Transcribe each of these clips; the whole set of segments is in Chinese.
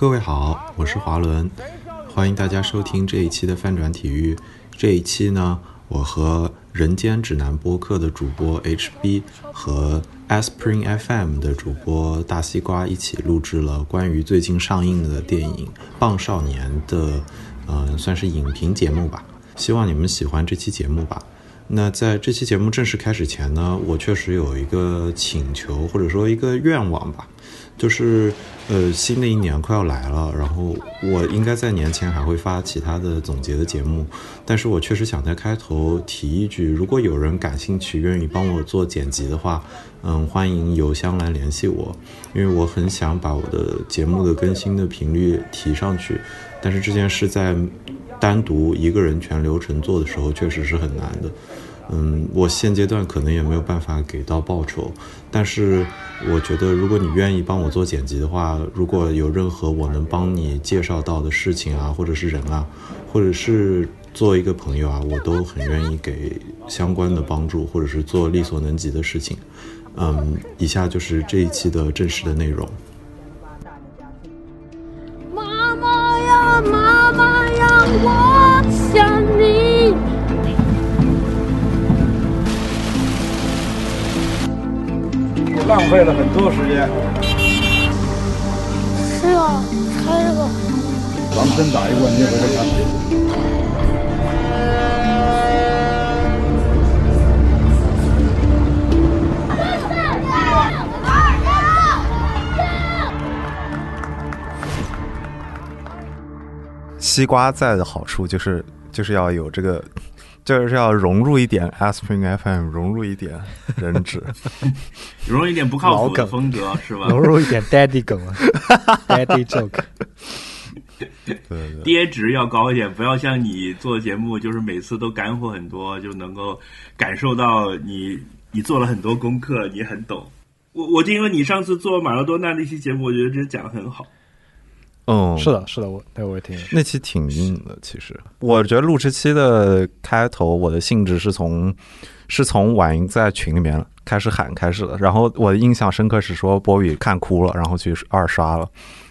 各位好，我是华伦，欢迎大家收听这一期的翻转体育。这一期呢，我和人间指南播客的主播 HB 和 Aspring FM 的主播大西瓜一起录制了关于最近上映的电影《棒少年》的，嗯，算是影评节目吧。希望你们喜欢这期节目吧。那在这期节目正式开始前呢，我确实有一个请求或者说一个愿望吧，就是呃，新的一年快要来了，然后我应该在年前还会发其他的总结的节目，但是我确实想在开头提一句，如果有人感兴趣，愿意帮我做剪辑的话，嗯，欢迎邮箱来联系我，因为我很想把我的节目的更新的频率提上去，但是这件事在。单独一个人全流程做的时候，确实是很难的。嗯，我现阶段可能也没有办法给到报酬，但是我觉得，如果你愿意帮我做剪辑的话，如果有任何我能帮你介绍到的事情啊，或者是人啊，或者是做一个朋友啊，我都很愿意给相关的帮助，或者是做力所能及的事情。嗯，以下就是这一期的正式的内容。妈妈呀，妈妈呀，我想浪费了很多时间。是啊，开这个。咱们真打一冠军回来看。西瓜在的好处就是就是要有这个，就是要融入一点 Aspring FM，融入一点人质，融入一点不靠谱的风格是吧？融入一点 daddy 梗了，daddy joke。对对对，爹值要高一点，不要像你做节目，就是每次都干货很多，就能够感受到你你做了很多功课，你很懂。我我就因为你上次做马拉多纳那期节目，我觉得这讲的很好。嗯，是的，是的，我那我也听。那期挺硬的，其实我觉得录这期的开头，我的性质是从是从婉莹在群里面开始喊开始的，然后我的印象深刻是说波比看哭了，然后去二刷了，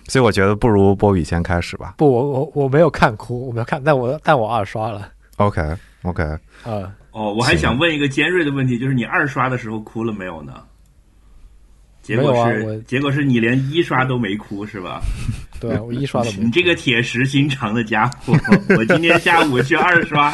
所以我觉得不如波比先开始吧。不，我我我没有看哭，我没有看，但我但我二刷了。OK OK，呃、哦，我还想问一个尖锐的问题，就是你二刷的时候哭了没有呢？结果是，啊结果是你连一刷都没哭是吧？对啊，我一刷都没 你这个铁石心肠的家伙，我今天下午去二刷，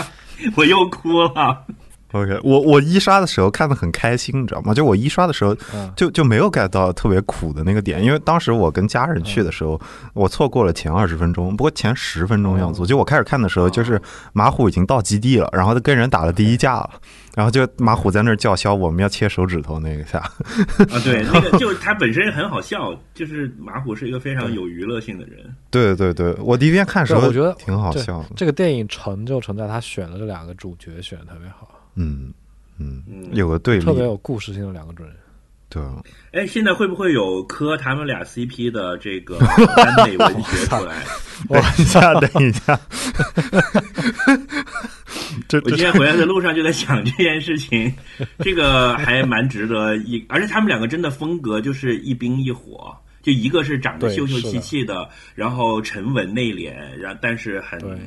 我又哭了。OK，我我一刷的时候看得很开心，你知道吗？就我一刷的时候嗯。就就没有 get 到特别苦的那个点，因为当时我跟家人去的时候，我错过了前二十分钟，不过前十分钟样子，就我开始看的时候，就是马虎已经到基地了，然后他跟人打了第一架了，然后就马虎在那儿叫嚣我们要切手指头那个下，啊，对，那个就是他本身很好笑，就是马虎是一个非常有娱乐性的人。对对对，我第一遍看的时候我觉得挺好笑的，这个电影成就成在他选了这两个主角选的特别好，嗯嗯嗯，有个对立。特，别有故事性的两个主人。对，哎，现在会不会有磕他们俩 CP 的这个 耽美文学出来？等一 下等一下，我今天回来的路上就在想这件事情，这个还蛮值得一，而且他们两个真的风格就是一冰一火，就一个是长得秀秀气气的，然后沉稳内敛，然但是很对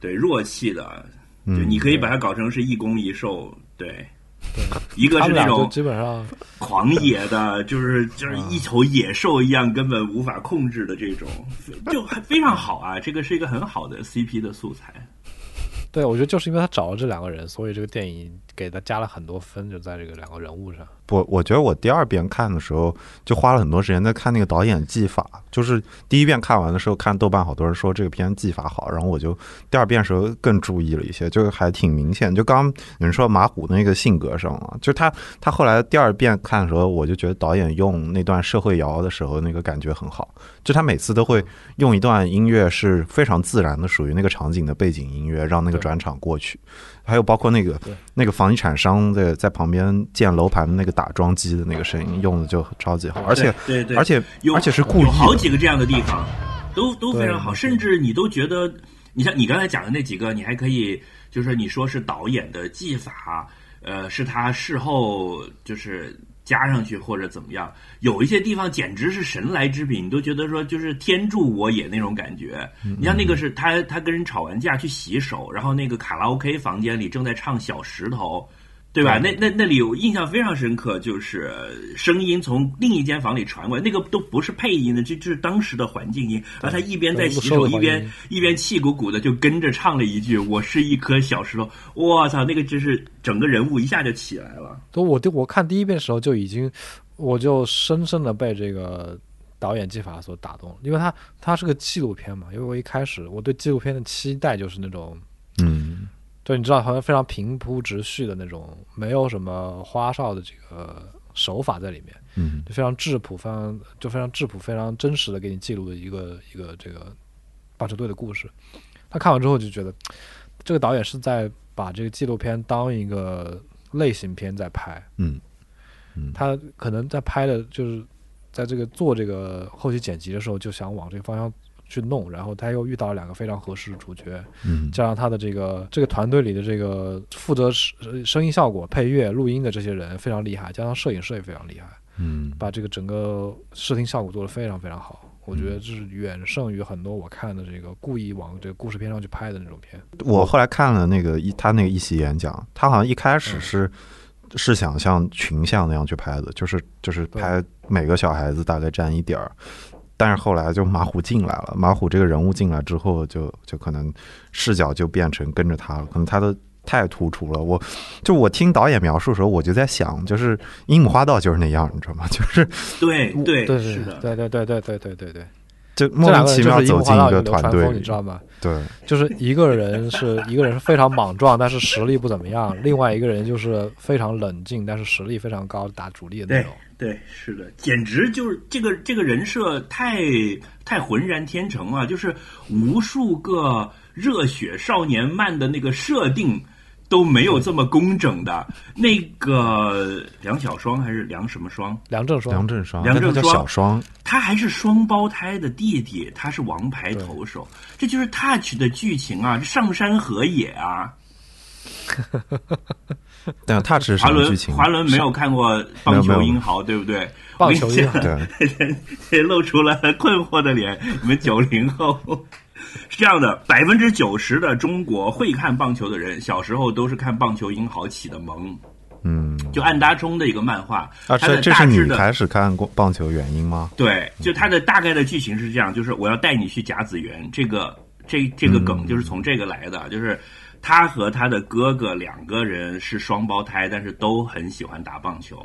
对弱气的，就嗯你可以把它搞成是一攻一受，对。对一个是那种基本上狂野的，就是就是一头野兽一样，根本无法控制的这种，就还非常好啊！这个是一个很好的 CP 的素材。对，我觉得就是因为他找了这两个人，所以这个电影给他加了很多分，就在这个两个人物上。我我觉得我第二遍看的时候，就花了很多时间在看那个导演技法。就是第一遍看完的时候，看豆瓣好多人说这个片技法好，然后我就第二遍时候更注意了一些，就还挺明显。就刚刚有人说马虎那个性格上啊，就他他后来第二遍看的时候，我就觉得导演用那段社会摇的时候那个感觉很好，就他每次都会用一段音乐是非常自然的，属于那个场景的背景音乐，让那个转场过去。还有包括那个对。那个房地产商在在旁边建楼盘的那个打桩机的那个声音用的就超级好，而且对对。对而且有而且是故意有好，几个这样的地方，都都非常好，甚至你都觉得，你像你刚才讲的那几个，你还可以就是你说是导演的技法，呃，是他事后就是加上去或者怎么样，有一些地方简直是神来之笔，你都觉得说就是天助我也那种感觉。你像那个是他他跟人吵完架去洗手，然后那个卡拉 OK 房间里正在唱《小石头》。对吧？那那那里有印象非常深刻，就是声音从另一间房里传过来，那个都不是配音的，这就是当时的环境音。然后他一边在洗手，一边一边气鼓鼓的就跟着唱了一句：“我是一颗小石头。”我操，那个就是整个人物一下就起来了。都我我看第一遍的时候就已经，我就深深的被这个导演技法所打动，因为他他是个纪录片嘛。因为我一开始我对纪录片的期待就是那种，嗯。对，你知道，好像非常平铺直叙的那种，没有什么花哨的这个手法在里面，嗯，就非常质朴，非常就非常质朴，非常真实的给你记录的一个一个这个棒球队的故事。他看完之后就觉得，这个导演是在把这个纪录片当一个类型片在拍，嗯嗯，他可能在拍的就是在这个做这个后期剪辑的时候，就想往这个方向。去弄，然后他又遇到了两个非常合适的主角，嗯，加上他的这个这个团队里的这个负责声声音效果、配乐、录音的这些人非常厉害，加上摄影师也非常厉害，嗯，把这个整个视听效果做得非常非常好。我觉得这是远胜于很多我看的这个故意往这个故事片上去拍的那种片。我后来看了那个一他那个一席演讲，他好像一开始是是想像群像那样去拍的，就是就是拍每个小孩子大概占一点儿。但是后来就马虎进来了，马虎这个人物进来之后，就就可能视角就变成跟着他了，可能他的太突出了。我就我听导演描述的时候，我就在想，就是樱木花道就是那样，你知道吗？就是对对对是的，对对对对对对对对，就莫名其妙走进一个团队，你知道吗？对，就是一个人是一个人是非常莽撞，但是实力不怎么样；另外一个人就是非常冷静，但是实力非常高，打主力的那种。对，是的，简直就是这个这个人设太太浑然天成了，就是无数个热血少年漫的那个设定都没有这么工整的。那个梁小双还是梁什么双？梁正双，梁正双，梁正小双，他还是双胞胎的弟弟，他是王牌投手，这就是 Touch 的剧情啊，上山河野啊。但他只是华伦，剧情。华伦没有看过《棒球英豪》，对不对？棒球英豪，露出了困惑的脸。你们九零后是这样的，百分之九十的中国会看棒球的人，小时候都是看《棒球英豪》起的蒙。嗯，就安达充的一个漫画。啊，这这是你开始看过棒球原因吗？对，就它的大概的剧情是这样：就是我要带你去甲子园，这个这这个梗就是从这个来的，就是。他和他的哥哥两个人是双胞胎，但是都很喜欢打棒球。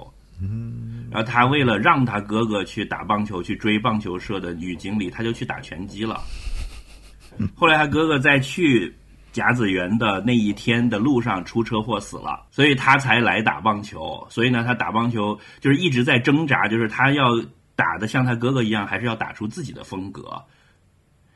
嗯，然后他为了让他哥哥去打棒球，去追棒球社的女经理，他就去打拳击了。后来他哥哥在去甲子园的那一天的路上出车祸死了，所以他才来打棒球。所以呢，他打棒球就是一直在挣扎，就是他要打的像他哥哥一样，还是要打出自己的风格。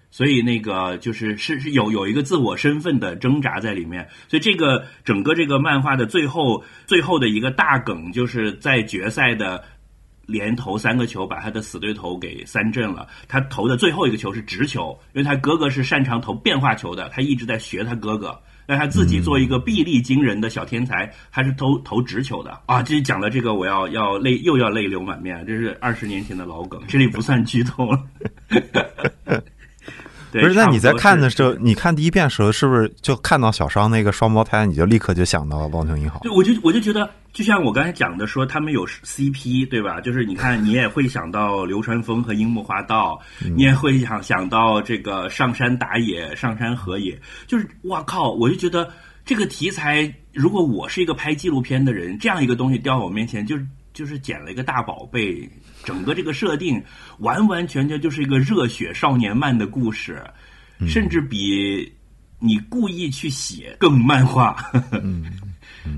所以那个就是是是有有一个自我身份的挣扎在里面，所以这个整个这个漫画的最后最后的一个大梗，就是在决赛的连投三个球，把他的死对头给三振了。他投的最后一个球是直球，因为他哥哥是擅长投变化球的，他一直在学他哥哥。但他自己做一个臂力惊人的小天才，他是投投直球的啊！这讲的这个，我要要泪又要泪流满面，这是二十年前的老梗，这里不算剧透了。不是，那你在看的时候，你看第一遍的时候，是不是就看到小商那个双胞胎，你就立刻就想到了棒球英豪？对，我就我就觉得，就像我刚才讲的，说他们有 CP，对吧？就是你看，你也会想到流川枫和樱木花道，你也会想想到这个上山打野、上山河野，就是哇靠！我就觉得这个题材，如果我是一个拍纪录片的人，这样一个东西掉到我面前，就是就是捡了一个大宝贝。整个这个设定完完全全就是一个热血少年漫的故事，甚至比你故意去写更漫画。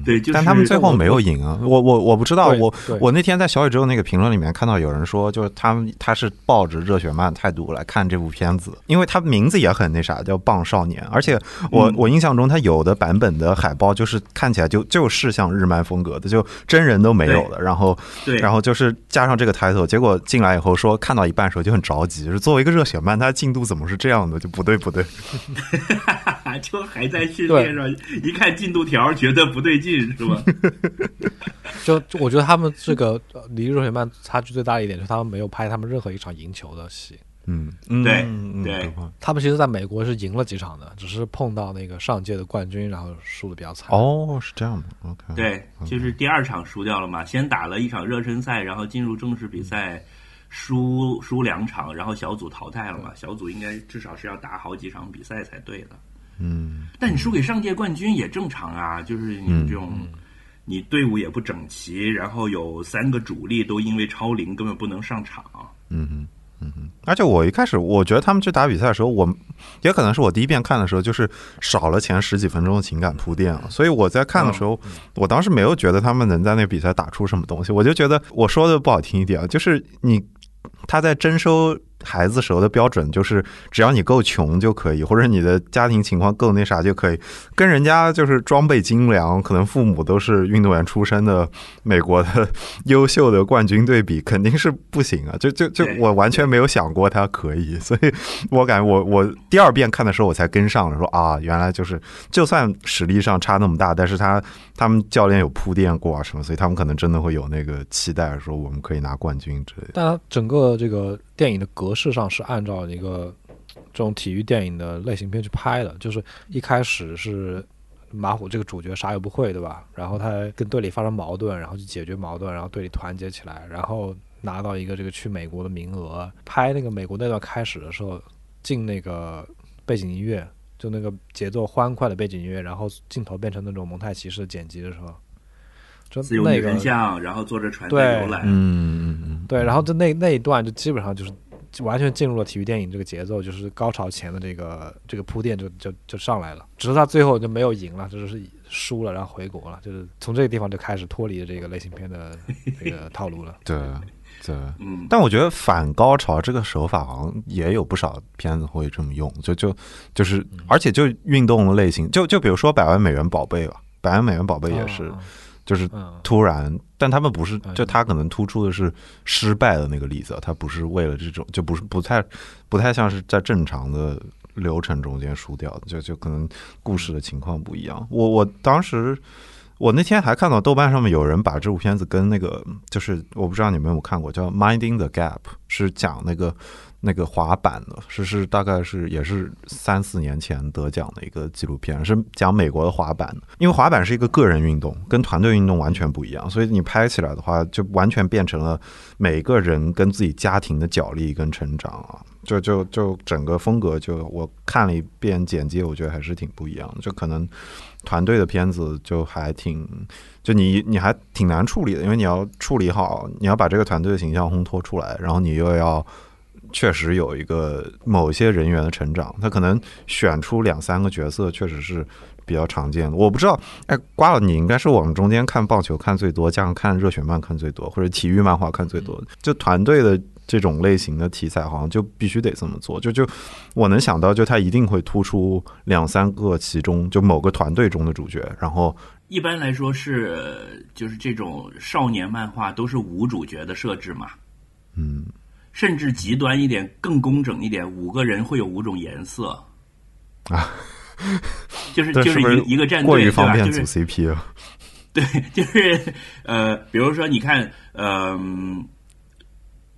对，但他们最后没有赢啊！我我我不知道，我我那天在小宇宙那个评论里面看到有人说，就是他们他是抱着热血漫态度来看这部片子，因为他名字也很那啥，叫《棒少年》，而且我我印象中他有的版本的海报就是看起来就就是像日漫风格的，就真人都没有的，然后然后就是加上这个 title，结果进来以后说看到一半时候就很着急，是作为一个热血漫，他进度怎么是这样的？就不对不对，就还在训练上，一看进度条觉得不对。对劲，是吧？就就我觉得他们这个呃离热血漫差距最大的一点就是他们没有拍他们任何一场赢球的戏。嗯嗯对对他们其实在美国是赢了几场的，只是碰到那个上届的冠军，然后输的比较惨。，哦，是这样的，OK，对，就是第二场输掉了嘛，先打了一场热身赛，然后进入正式比赛，输输两场，然后小组淘汰了嘛。小组应该至少是要打好几场比赛才对的。嗯但你输给上届冠军也正常啊，就是你这种，你队伍也不整齐，然后有三个主力都因为超龄根本不能上场。嗯哼。嗯哼，而且我一开始我觉得他们去打比赛的时候，我也可能是我第一遍看的时候，就是少了前十几分钟的情感铺垫了，所以我在看的时候，我当时没有觉得他们能在那个比赛打出什么东西，我就觉得我说的不好听一点啊，就是你他在征收孩子时候的标准就是只要你够穷就可以，或者你的家庭情况够那啥就可以，跟人家就是装备精良，可能父母都是运动员出身的美国的优秀的冠军对比，肯定是不行啊！就 就就我完全没有想过他可以，所以我感觉我我第二遍看的时候我才跟上了，说啊，原来就是就算实力上差那么大，但是他他们教练有铺垫过啊什么，所以他们可能真的会有那个期待，说我们可以拿冠军之类的。但整个这个电影的格式上是按照一个这种体育电影的类型片去拍的，就是一开始是马虎这个主角啥也不会，对吧？然后他跟队里发生矛盾，然后去解决矛盾，然后队里团结起来，然后拿到一个这个去美国的名额。拍那个美国那段开始的时候，进那个背景音乐，就那个节奏欢快的背景音乐，然后镜头变成那种蒙太奇式的剪辑的时候，就自由女那个神像，然后坐着船对在游览。嗯嗯嗯，对，然后就那那一段就基本上就是就完全进入了体育电影这个节奏，就是高潮前的这个这个铺垫就就就上来了，只是他最后就没有赢了，就是输了，然后回国了，就是从这个地方就开始脱离了这个类型片的这个 套路了。对对。嗯，但我觉得反高潮这个手法好像也有不少片子会这么用，就就就是，而且就运动类型，就就比如说《百万美元宝贝》吧，《百万美元宝贝》也是，嗯就是嗯，突然，但他们不是，嗯就他可能突出的是失败的那个例子，他不是为了这种，就不是不太不太像是在正常的流程中间输掉的，就就可能故事的情况不一样。我我当时。我那天还看到豆瓣上面有人把这部片子跟那个，就是我不知道你们有没有看过，叫《Minding the Gap》，是讲那个那个滑板的，是是大概是也是三四年前得奖的一个纪录片，是讲美国的滑板的。因为滑板是一个个人运动，跟团队运动完全不一样，所以你拍起来的话，就完全变成了每个人跟自己家庭的角力跟成长啊。就就就整个风格就我看了一遍简介，我觉得还是挺不一样的。就可能团队的片子就还挺，就你你还挺难处理的，因为你要处理好，你要把这个团队的形象烘托出来，然后你又要确实有一个某些人员的成长，他可能选出两三个角色，确实是比较常见的。我不知道，哎，瓜了，你应该是我们中间看棒球看最多，加上看热血漫看最多，或者体育漫画看最多，就团队的。这种类型的题材好像就必须得这么做，就就我能想到，就他一定会突出两三个其中就某个团队中的主角，然后一般来说是就是这种少年漫画都是无主角的设置嘛，嗯甚至极端一点、更工整一点，五个人会有五种颜色啊，就是就是一一个战过于队对吧？方便组就是 CP 了？对，就是呃，比如说你看，嗯、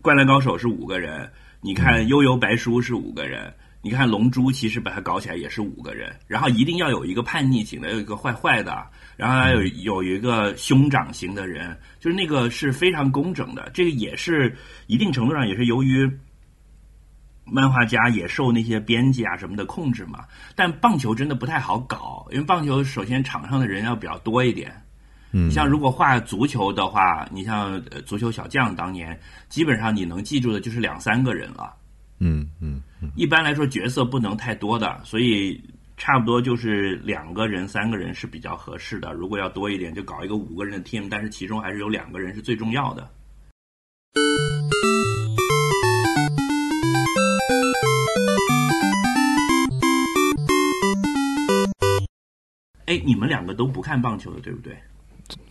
灌篮高手》是五个人，你看《悠悠白书》是五个人，你看《龙珠》其实把它搞起来也是五个人，然后一定要有一个叛逆型的，有一个坏坏的，然后还有有一个兄长型的人，就是那个是非常工整的。这个也是一定程度上也是由于漫画家也受那些编辑啊什么的控制嘛。但棒球真的不太好搞，因为棒球首先场上的人要比较多一点。嗯你像如果画足球的话，你像呃足球小将当年，基本上你能记住的就是两三个人了。嗯嗯嗯一般来说角色不能太多的，所以差不多就是两个人、三个人是比较合适的。如果要多一点，就搞一个五个人的 team，但是其中还是有两个人是最重要的。哎，你们两个都不看棒球的，对不对？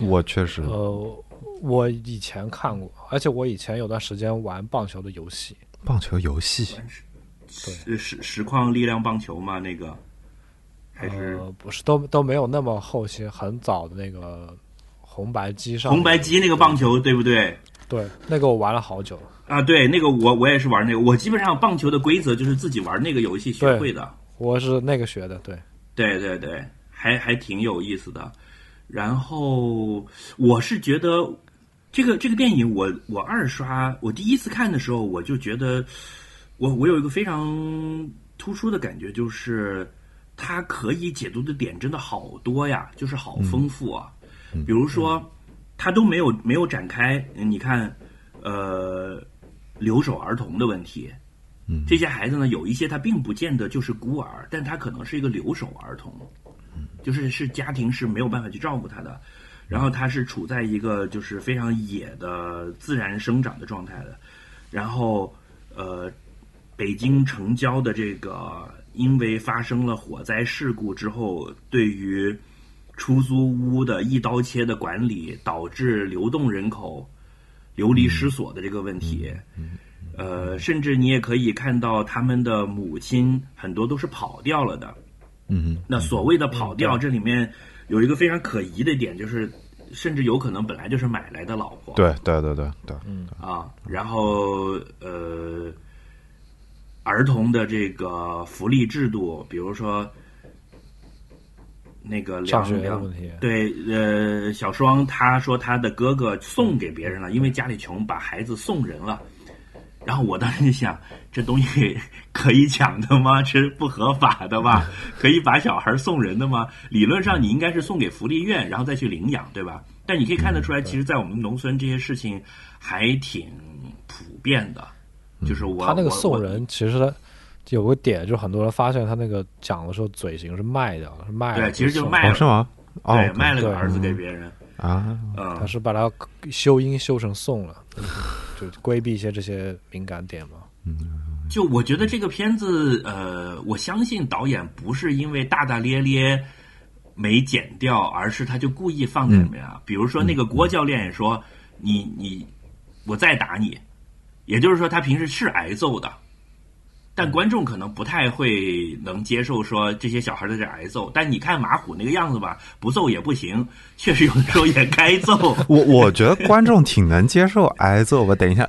我确实呃，我以前看过，而且我以前有段时间玩棒球的游戏，棒球游戏对实实况力量棒球嘛？那个还是、呃，不是都都没有那么后期很早的那个红白机上红白机那个棒球对不对？对那个我玩了好久，啊，对，那个我我也是玩那个，我基本上棒球的规则就是自己玩那个游戏学会的。我是那个学的，对，对对对，还还挺有意思的。然后我是觉得这个这个电影我，我二刷，我第一次看的时候，我就觉得我我有一个非常突出的感觉，就是它可以解读的点真的好多呀，就是好丰富啊。比如说，它都没有没有展开，你看，呃，留守儿童的问题。这些孩子呢，有一些他并不见得就是孤儿，但他可能是一个留守儿童，就是是家庭是没有办法去照顾他的，然后它是处在一个就是非常野的自然生长的状态的，然后呃，北京城郊的这个因为发生了火灾事故之后，对于出租屋的一刀切的管理，导致流动人口流离失所的这个问题。呃，甚至你也可以看到他们的母亲很多都是跑掉了的。嗯那所谓的跑掉，这里面有一个非常可疑的点，就是甚至有可能本来就是买来的老婆。对对对对对，嗯啊，然后呃，儿童的这个福利制度，比如说那个上学的问题，对，呃，小双他说他的哥哥送给别人了，因为家里穷，把孩子送人了。然后我当时就想，这东西可以抢的吗？这是不合法的吧？可以把小孩送人的吗？理论上你应该是送给福利院，然后再去领养，对吧？但你可以看得出来，其实，在我们农村这些事情还挺普遍的。就是我他那个送人，其实他有个点，就是很多人发现他那个讲的时候嘴型是卖掉了，是卖了对，其实就送卖了，哦是吗？哦对，卖了个儿子给别人。啊，嗯。他，是把它修音修成送了，就规避一些这些敏感点嘛。嗯。就我觉得这个片子，呃，我相信导演不是因为大大咧咧没剪掉，而是他就故意放在里面啊。比如说那个郭教练也说：“你你，我再打你。”也就是说，他平时是挨揍的，但观众可能不太会能接受说这些小孩在这挨揍。但你看马虎那个样子吧，不揍也不行，确实有的时候也该揍。我我觉得观众挺能接受挨揍吧。等一下，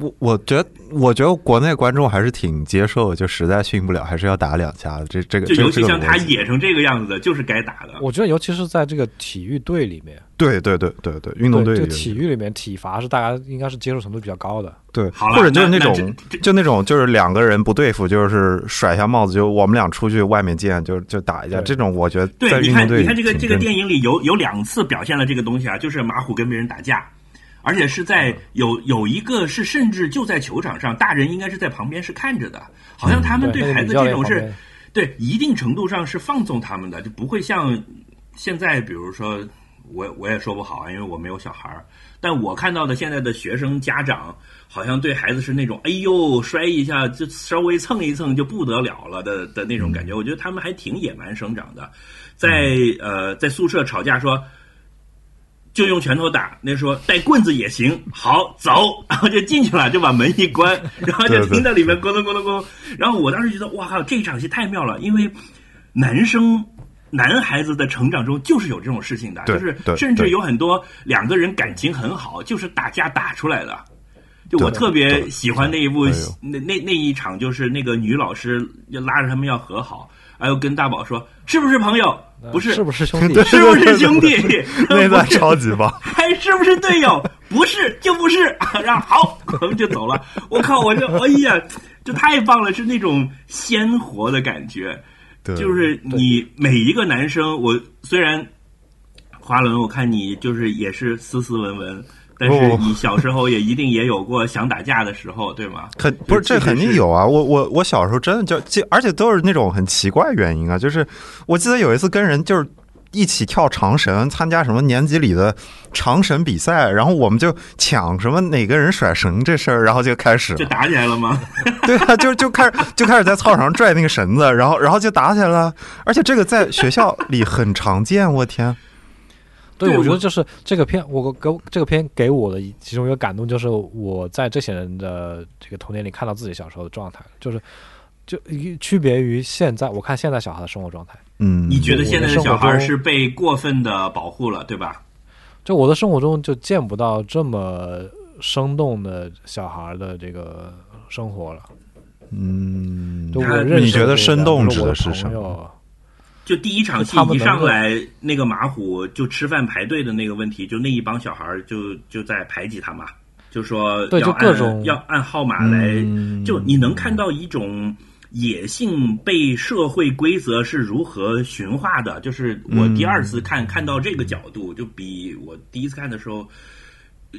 我我觉得我觉得国内观众还是挺接受，就实在训不了，还是要打两下的。这这个就这尤其像他野成这个样子的，就是该打的。我觉得，尤其是在这个体育队里面，对对对对对，运动队对这个体育里面，体罚是大家应该是接受程度比较高的。对，好了或者就是那那种就那种就是两个人不对付，就是甩下帽子就我们俩出去外面见，就就打一下。这种我觉得对，在你看，运动队里你看这个这个电影里有有两次表现了这个东西啊，就是马虎跟别人打架，而且是在有有一个是甚至就在球场上，大人应该是在旁边是看着的，好像他们对，孩子这种是对一定程度上是放纵他们的，就不会像现在，比如说我我也说不好啊，因为我没有小孩儿，但我看到的现在的学生家长好像对孩子是那种哎呦摔一下就稍微蹭一蹭就不得了了的的那种感觉，我觉得他们还挺野蛮生长的，在呃在宿舍吵架说。就用拳头打，那说带棍子也行，好走，然后就进去了，就把门一关，然后就听到里面咕咚咕咚咕咚，然后我当时觉得哇靠，这场戏太妙了，因为男生男孩子的成长中就是有这种事情的，就是对甚至有很多两个人感情很好，就是打架打出来的。就我特别喜欢那一部那那那一场，就是那个女老师要拉着他们要和好，还有跟大宝说是不是朋友？不是，是不是兄弟？是不是兄弟？那段超级棒。还是不是队友？不是就不是，然后好，我们就走了。我靠，我就哎呀，这太棒了，是那种鲜活的感觉。对，就是你每一个男生，我虽然华伦，我看你就是也是斯斯文文，但是哦你小时候也一定也有过想打架的时候，对吗？肯不是这肯定有啊！我我我小时候真的就就，而且都是那种很奇怪原因啊。就是我记得有一次跟人就是一起跳长绳，参加什么年级里的长绳比赛，然后我们就抢什么哪个人甩绳这事儿，然后就开始。就打起来了吗？对啊，就就开始就开始在操场上拽那个绳子，然后然后就打起来了。而且这个在学校里很常见，我天！对，我我觉得就是这个片，我给这个片给我的其中一个感动，就是我在这些人的这个童年里看到自己小时候的状态，就是就一区别于现在我看现在小孩的生活状态，嗯，你觉得现在的小孩是被过分的保护了，对吧？就我的生活中就见不到这么生动的小孩的这个生活了。嗯，就我认识你觉得生动指的的是什么就第一场戏一上来，那个马虎就吃饭排队的那个问题，就那一帮小孩儿就就在排挤他嘛，就说要按就各种要按号码来，嗯就你能看到一种野性被社会规则是如何驯化的。就是我第二次看、看到这个角度，就比我第一次看的时候，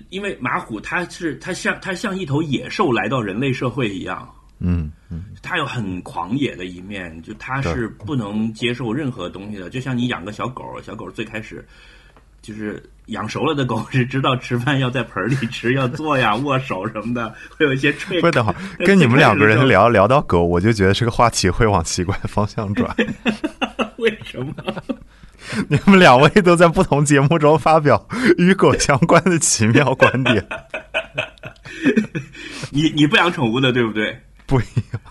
因为马虎他是他像他像一头野兽来到人类社会一样。嗯嗯他有很狂野的一面，就他是不能接受任何东西的。就像你养个小狗，小狗最开始就是养熟了的狗是知道吃饭要在盆里吃，要坐呀、握手什么的，会有一些 trick。不是，等会儿跟你们两个人聊聊到狗，我就觉得这个话题会往奇怪的方向转。为什么？你们两位都在不同节目中发表与狗相关的奇妙观点，你你不养宠物的对不对？不一样。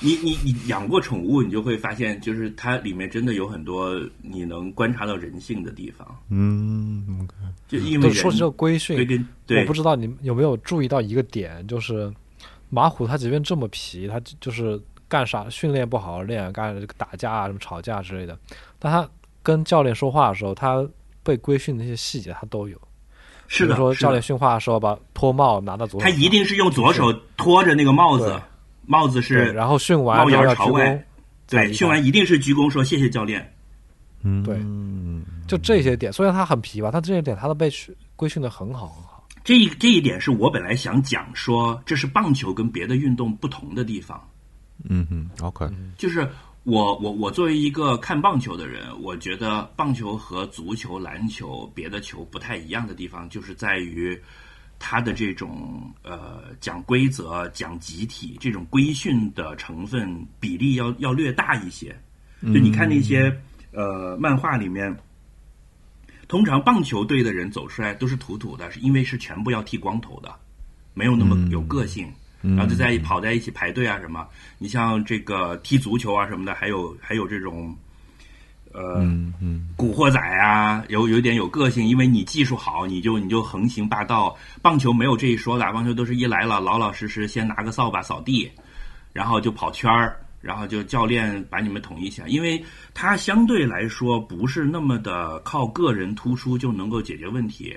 你你你养过宠物，你就会发现，就是它里面真的有很多你能观察到人性的地方。嗯就因为说起这个规训对，对我不知道你有没有注意到一个点，就是马虎他即便这么皮，他就就是干啥训练不好好练，干这个打架啊、什么吵架之类的，但他跟教练说话的时候，他被规训的那些细节他都有。是的，比如说教练训话的时候，把脱帽拿到左手，他一定是用左手托着那个帽子对，帽子，是然后训完帽檐朝外，对，训完一定是鞠躬说谢谢教练。嗯，对就这些点，虽然他很皮吧，他这些点他都被训规训的很好很好。这一这一点是我本来想讲说，这是棒球跟别的运动不同的地方。嗯嗯，OK，就是我我我作为一个看棒球的人，我觉得棒球和足球、篮球、别的球不太一样的地方，就是在于它的这种呃讲规则、讲集体这种规训的成分比例要要略大一些。就你看那些呃漫画里面。通常棒球队的人走出来都是土土的，是因为是全部要剃光头的，没有那么有个性。然后就在跑在一起排队啊什么。你像这个踢足球啊什么的，还有还有这种，呃，古惑仔啊，有有点有个性，因为你技术好，你就你就横行霸道。棒球没有这一说的，棒球都是一来了老老实实先拿个扫把扫地，然后就跑圈儿，然后就教练把你们统一起来，因为它相对来说不是那么的靠个人突出就能够解决问题。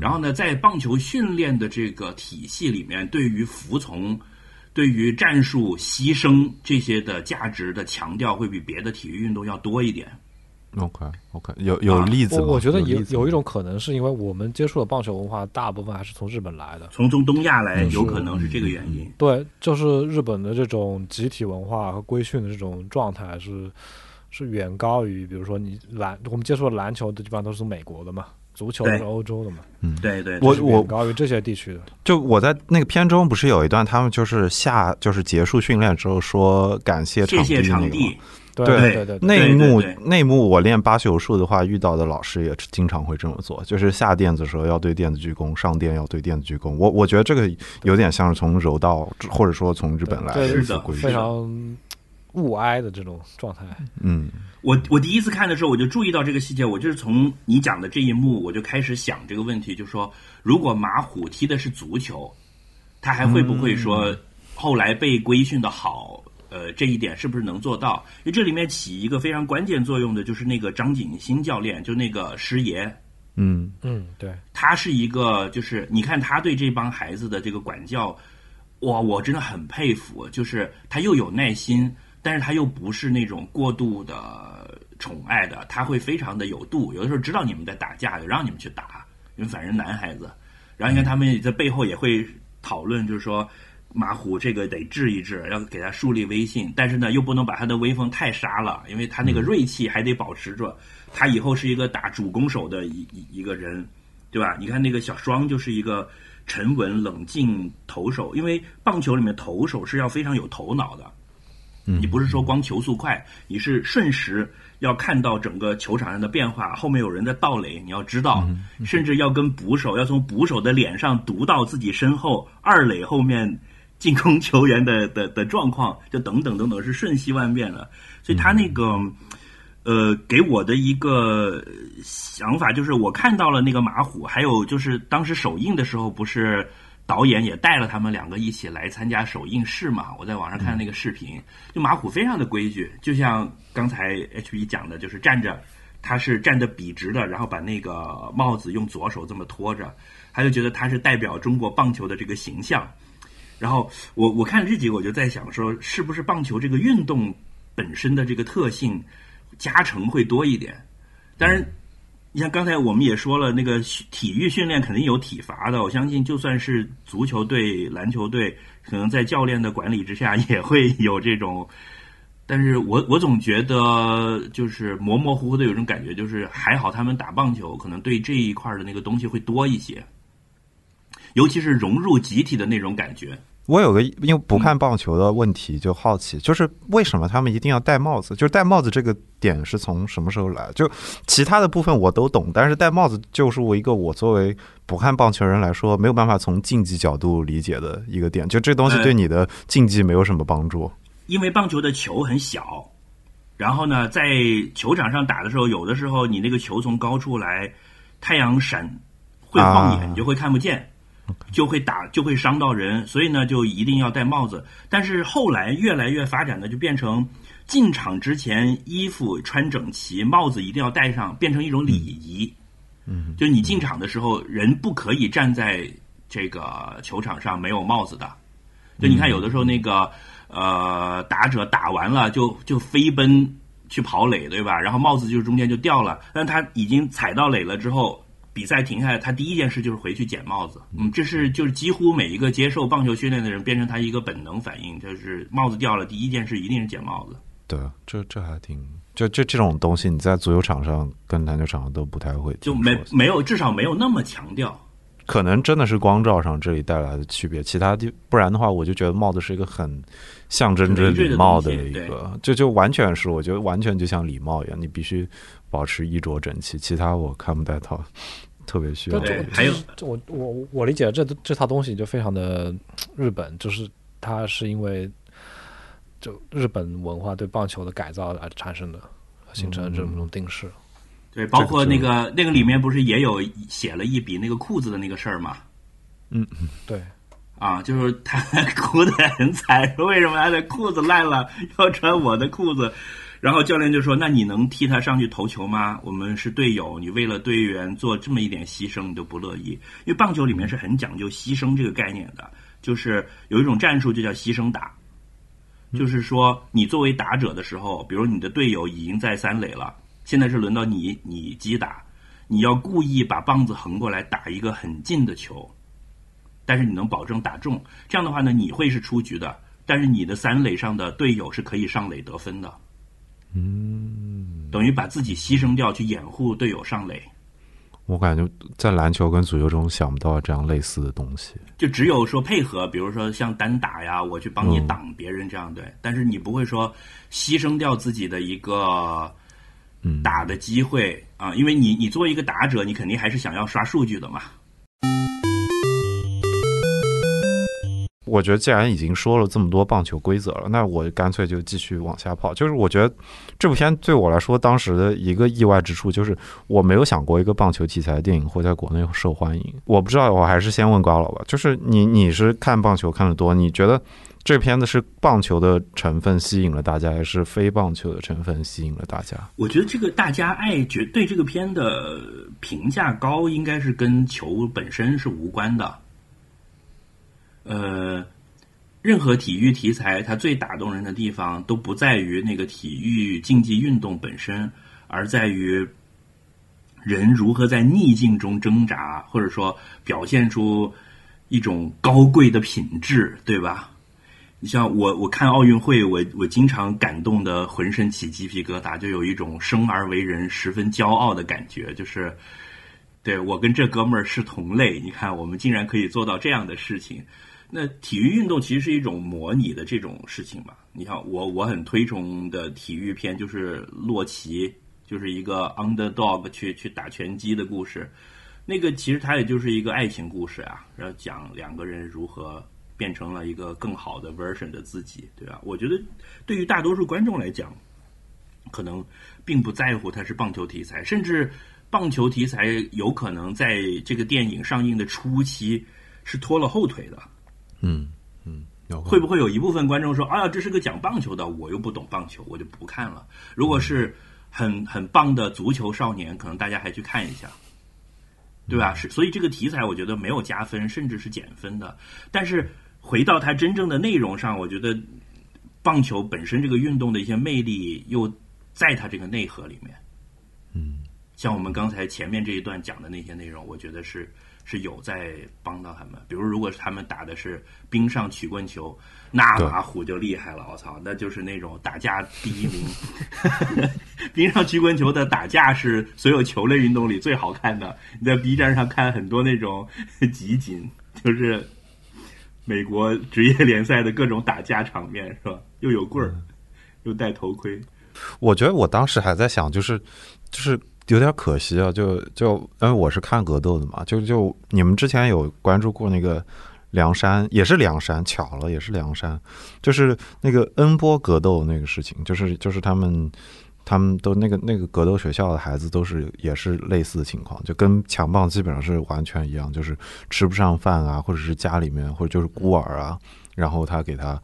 然后呢，在棒球训练的这个体系里面，对于服从、对于战术牺牲这些的价值的强调，会比别的体育运动要多一点。OK，OK，有有例子吗？我我觉得有有一种可能是因为我们接触的棒球文化大部分还是从日本来的。从中东亚来，有可能是这个原因。对，就是日本的这种集体文化和规训的这种状态是是远高于，比如说你篮我们接触的篮球的基本上都是从美国的嘛，足球对是欧洲的嘛，嗯对对，我我高于这些地区的。就我在那个片中不是有一段，他们就是下就是结束训练之后说感谢谢谢地那个吗场地，对对对对对，那一幕那一幕我练八宿术的话，遇到的老师也经常会这么做，就是下垫子的时候要对垫子鞠躬，上垫要对垫子鞠躬。我我觉得这个有点像是从柔道或者说从日本来的是的一规矩非。常物哀的这种状态。嗯我我第一次看的时候，我就注意到这个细节。我就是从你讲的这一幕，我就开始想这个问题，就说如果马虎踢的是足球，他还会不会说后来被规训的好？呃，这一点是不是能做到？因为这里面起一个非常关键作用的，就是那个张景新教练，就那个师爷，嗯嗯，对，他是一个，就是你看他对这帮孩子的这个管教，哇，我真的很佩服。就是他又有耐心，但是他又不是那种过度的宠爱的，他会非常的有度。有的时候知道你们在打架，就让你们去打，因为反正男孩子。然后你看他们在背后也会讨论，就是说马虎这个得治一治，要给他树立威信，但是呢又不能把他的威风太杀了，因为他那个锐气还得保持着。他以后是一个打主攻手的一一一个人，对吧？你看那个小双就是一个沉稳冷静投手，因为棒球里面投手是要非常有头脑的。你不是说光球速快，你是瞬时要看到整个球场上的变化，后面有人在盗垒，你要知道，甚至要跟捕手要从捕手的脸上读到自己身后二垒后面进攻球员的的的状况，就等等等等是瞬息万变的。所以他那个。呃，给我的一个想法就是，我看到了那个马虎，还有就是当时首映的时候，不是导演也带了他们两个一起来参加首映式嘛？我在网上看那个视频，就马虎非常的规矩，就像刚才 H B 讲的，就是站着，他是站得笔直的，然后把那个帽子用左手这么托着，他就觉得他是代表中国棒球的这个形象。然后我我看了这几个，我就在想说，是不是棒球这个运动本身的这个特性加成会多一点？当然，你像刚才我们也说了，那个体育训练肯定有体罚的。我相信，就算是足球队、篮球队，可能在教练的管理之下 也会有这种。但是我我总觉得就是模模糊糊的有种感觉，就是还好他们打棒球，可能对这一块的那个东西会多一些，尤其是融入集体的那种感觉。我有个因为不看棒球的问题，就好奇，就是为什么他们一定要戴帽子？就是戴帽子这个点是从什么时候来？就其他的部分我都懂，但是戴帽子就是我一个我作为不看棒球人来说没有办法从竞技角度理解的一个点。就这东西对你的竞技没有什么帮助。因为棒球的球很小，然后呢，在球场上打的时候，有的时候你那个球从高处来，太阳闪会晃眼，你就会看不见。就会打，就会伤到人，所以呢，就一定要戴帽子。但是后来越来越发展的，就变成进场之前衣服穿整齐，帽子一定要戴上，变成一种礼仪。嗯，就你进场的时候，人不可以站在这个球场上没有帽子的。就你看，有的时候那个呃打者打完了，就就飞奔去跑垒，对吧？然后帽子就中间就掉了，但他已经踩到垒了之后。比赛停下来，他第一件事就是回去捡帽子。嗯，这是就是几乎每一个接受棒球训练的人变成他一个本能反应，就是帽子掉了，第一件事一定是捡帽子。对，这这还挺就这这种东西，你在足球场上跟篮球场上都不太会，就没没有至少没有那么强调。可能真的是光照上这里带来的区别，其他地不然的话，我就觉得帽子是一个很象征着礼貌的一个，就就完全是我觉得完全就像礼貌一样，你必须保持衣着整齐，其他我看不带套。特别需要。对，还有我我我理解这这套东西就非常的日本，就是它是因为就日本文化对棒球的改造而产生的，形成这么种定式。对，包括那个那个里面不是也有写了一笔那个裤子的那个事儿吗？嗯，对。啊，就是他哭的很惨，说为什么他的裤子烂了要穿我的裤子？然后教练就说：“那你能替他上去投球吗？我们是队友，你为了队员做这么一点牺牲，你都不乐意？因为棒球里面是很讲究牺牲这个概念的，就是有一种战术就叫牺牲打，就是说你作为打者的时候，比如你的队友已经在三垒了，现在是轮到你你击打，你要故意把棒子横过来打一个很近的球，但是你能保证打中，这样的话呢，你会是出局的，但是你的三垒上的队友是可以上垒得分的。”嗯，等于把自己牺牲掉去掩护队友上垒。我感觉在篮球跟足球中想不到这样类似的东西。就只有说配合，比如说像单打呀，我去帮你挡别人这样对。但是你不会说牺牲掉自己的一个打的机会啊，因为你你作为一个打者，你肯定还是想要刷数据的嘛。我觉得既然已经说了这么多棒球规则了，那我干脆就继续往下跑。就是我觉得这部片对我来说，当时的一个意外之处就是，我没有想过一个棒球题材的电影会在国内受欢迎。我不知道，我还是先问高老吧。就是你，你是看棒球看的多，你觉得这片子是棒球的成分吸引了大家，还是非棒球的成分吸引了大家？我觉得这个大家爱绝对这个片的评价高，应该是跟球本身是无关的。呃，任何体育题材，它最打动人的地方都不在于那个体育竞技运动本身，而在于人如何在逆境中挣扎，或者说表现出一种高贵的品质，对吧？你像我，我看奥运会，我我经常感动的浑身起鸡皮疙瘩，就有一种生而为人十分骄傲的感觉，就是对我跟这哥们儿是同类，你看我们竟然可以做到这样的事情。那体育运动其实是一种模拟的这种事情吧？你看，我我很推崇的体育片就是《洛奇》，就是一个 underdog 去去打拳击的故事。那个其实它也就是一个爱情故事啊，然后讲两个人如何变成了一个更好的 version 的自己，对吧？我觉得对于大多数观众来讲，可能并不在乎它是棒球题材，甚至棒球题材有可能在这个电影上映的初期是拖了后腿的。嗯嗯，会不会有一部分观众说：“啊，这是个讲棒球的，我又不懂棒球，我就不看了。”如果是很很棒的足球少年，可能大家还去看一下，对吧？是，所以这个题材我觉得没有加分，甚至是减分的。但是回到它真正的内容上，我觉得棒球本身这个运动的一些魅力又在它这个内核里面。嗯，像我们刚才前面这一段讲的那些内容，我觉得是是有在帮到他们。比如，如果是他们打的是冰上曲棍球，那马虎就厉害了，我操，那就是那种打架第一名。冰上曲棍球的打架是所有球类运动里最好看的。你在 B 站上看很多那种集锦，就是美国职业联赛的各种打架场面，是吧？又有棍儿，又戴头盔。我觉得我当时还在想，就是就是有点可惜啊，就就因为我是看格斗的嘛，就就你们之前有关注过那个梁山，也是梁山，巧了也是梁山，就是那个恩波格斗那个事情，就是就是他们。他们都那个那个格斗学校的孩子都是也是类似的情况，就跟强棒基本上是完全一样，就是吃不上饭啊，或者是家里面或者就是孤儿啊，然后他给他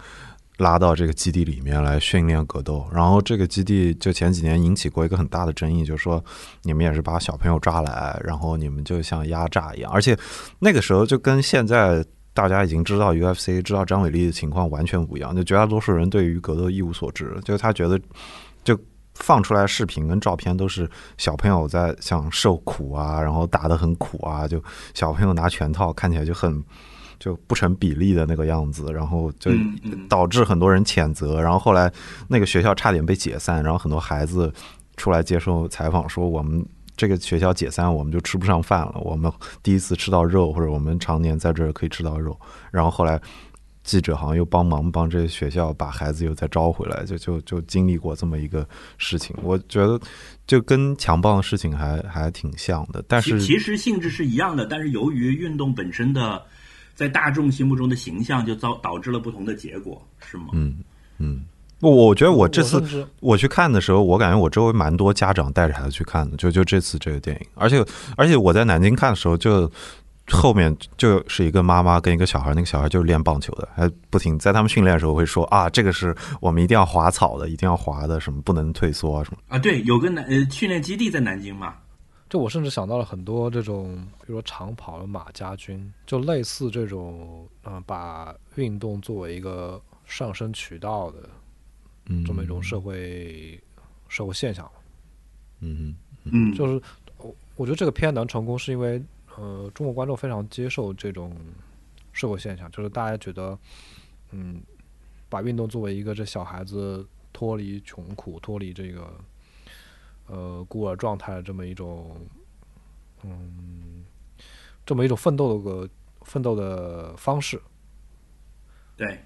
拉到这个基地里面来训练格斗，然后这个基地就前几年引起过一个很大的争议，就是说你们也是把小朋友抓来，然后你们就像压榨一样，而且那个时候就跟现在大家已经知道 UFC 知道张伟丽的情况完全不一样，就绝大多数人对于格斗一无所知，就是他觉得就。放出来视频跟照片都是小朋友在像受苦啊，然后打得很苦啊，就小朋友拿拳套看起来就很就不成比例的那个样子，然后就导致很多人谴责，然后后来那个学校差点被解散，然后很多孩子出来接受采访说我们。这个学校解散，我们就吃不上饭了。我们第一次吃到肉，或者我们常年在这儿可以吃到肉。然后后来记者好像又帮忙帮这些学校把孩子又再招回来，就就就经历过这么一个事情。我觉得就跟强暴的事情还还挺像的，但是其其实性质是一样的，但是由于运动本身的在大众心目中的形象，就造导致了不同的结果，是吗？嗯嗯，我我觉得我这次我去看的时候，我感觉我周围蛮多家长带着孩子去看的，就就这次这个电影，而且而且我在南京看的时候就。后面就是一个妈妈跟一个小孩，那个小孩就是练棒球的，还不停在他们训练的时候会说啊，这个是我们一定要滑草的，一定要滑的，什么不能退缩啊什么。啊，对，有个南呃训练基地在南京嘛，就我甚至想到了很多这种，比如说长跑的马家军，就类似这种，嗯、把运动作为一个上升渠道的嗯，这么一种社会社会现象。嗯嗯，就是我我觉得这个片能成功，是因为呃，中国观众非常接受这种社会现象，就是大家觉得，嗯，把运动作为一个这小孩子脱离穷苦、脱离这个呃孤儿状态这么一种，嗯，这么一种奋斗的个奋斗的方式。对，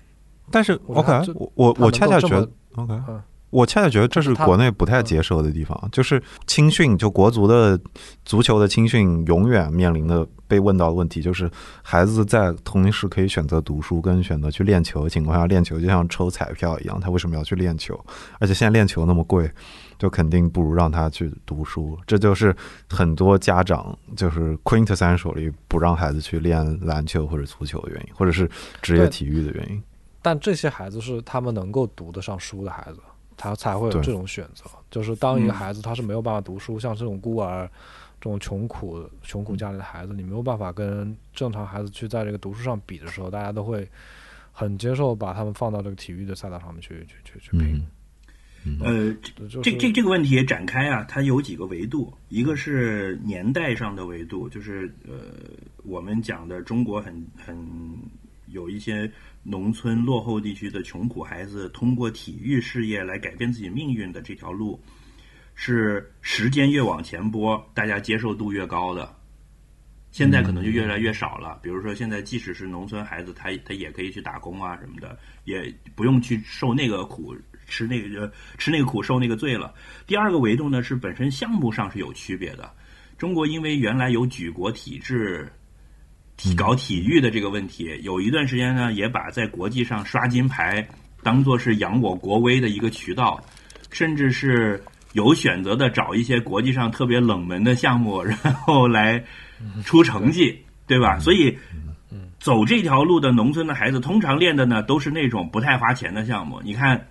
但是 OK，我我我恰恰觉得 OK，嗯我恰恰觉得这是国内不太接受的地方，就是青训，就国足的足球的青训，永远面临的被问到的问题就是，孩子在同时可以选择读书跟选择去练球的情况下，练球就像抽彩票一样，他为什么要去练球？而且现在练球那么贵，就肯定不如让他去读书。这就是很多家长就是 quintessential 里不让孩子去练篮球或者足球的原因，或者是职业体育的原因。但这些孩子是他们能够读得上书的孩子，他才会有这种选择。就是当一个嗯孩子他是没有办法读书，像这种孤儿、这种穷苦穷苦家里的孩子，你没有办法跟正常孩子去在这个读书上比的时候，大家都会很接受把他们放到这个体育的赛道上面去去去去拼嗯。呃，就是这这这个问题也展开啊，它有几个维度，一个是年代上的维度，就是呃，我们讲的中国很很有一些农村落后地区的穷苦孩子，通过体育事业来改变自己命运的这条路，是时间越往前拨，大家接受度越高的。现在可能就越来越少了。比如说，现在即使是农村孩子，他他也可以去打工啊什么的，也不用去受那个苦，吃那个吃那个苦，受那个罪了。第二个维度呢，是本身项目上是有区别的。中国因为原来有举国体制，体搞体育的这个问题，有一段时间呢，也把在国际上刷金牌当做是扬我国威的一个渠道。甚至是有选择的找一些国际上特别冷门的项目，然后来出成绩，对吧？所以。走这条路的农村的孩子，通常练的呢都是那种不太花钱的项目。你看，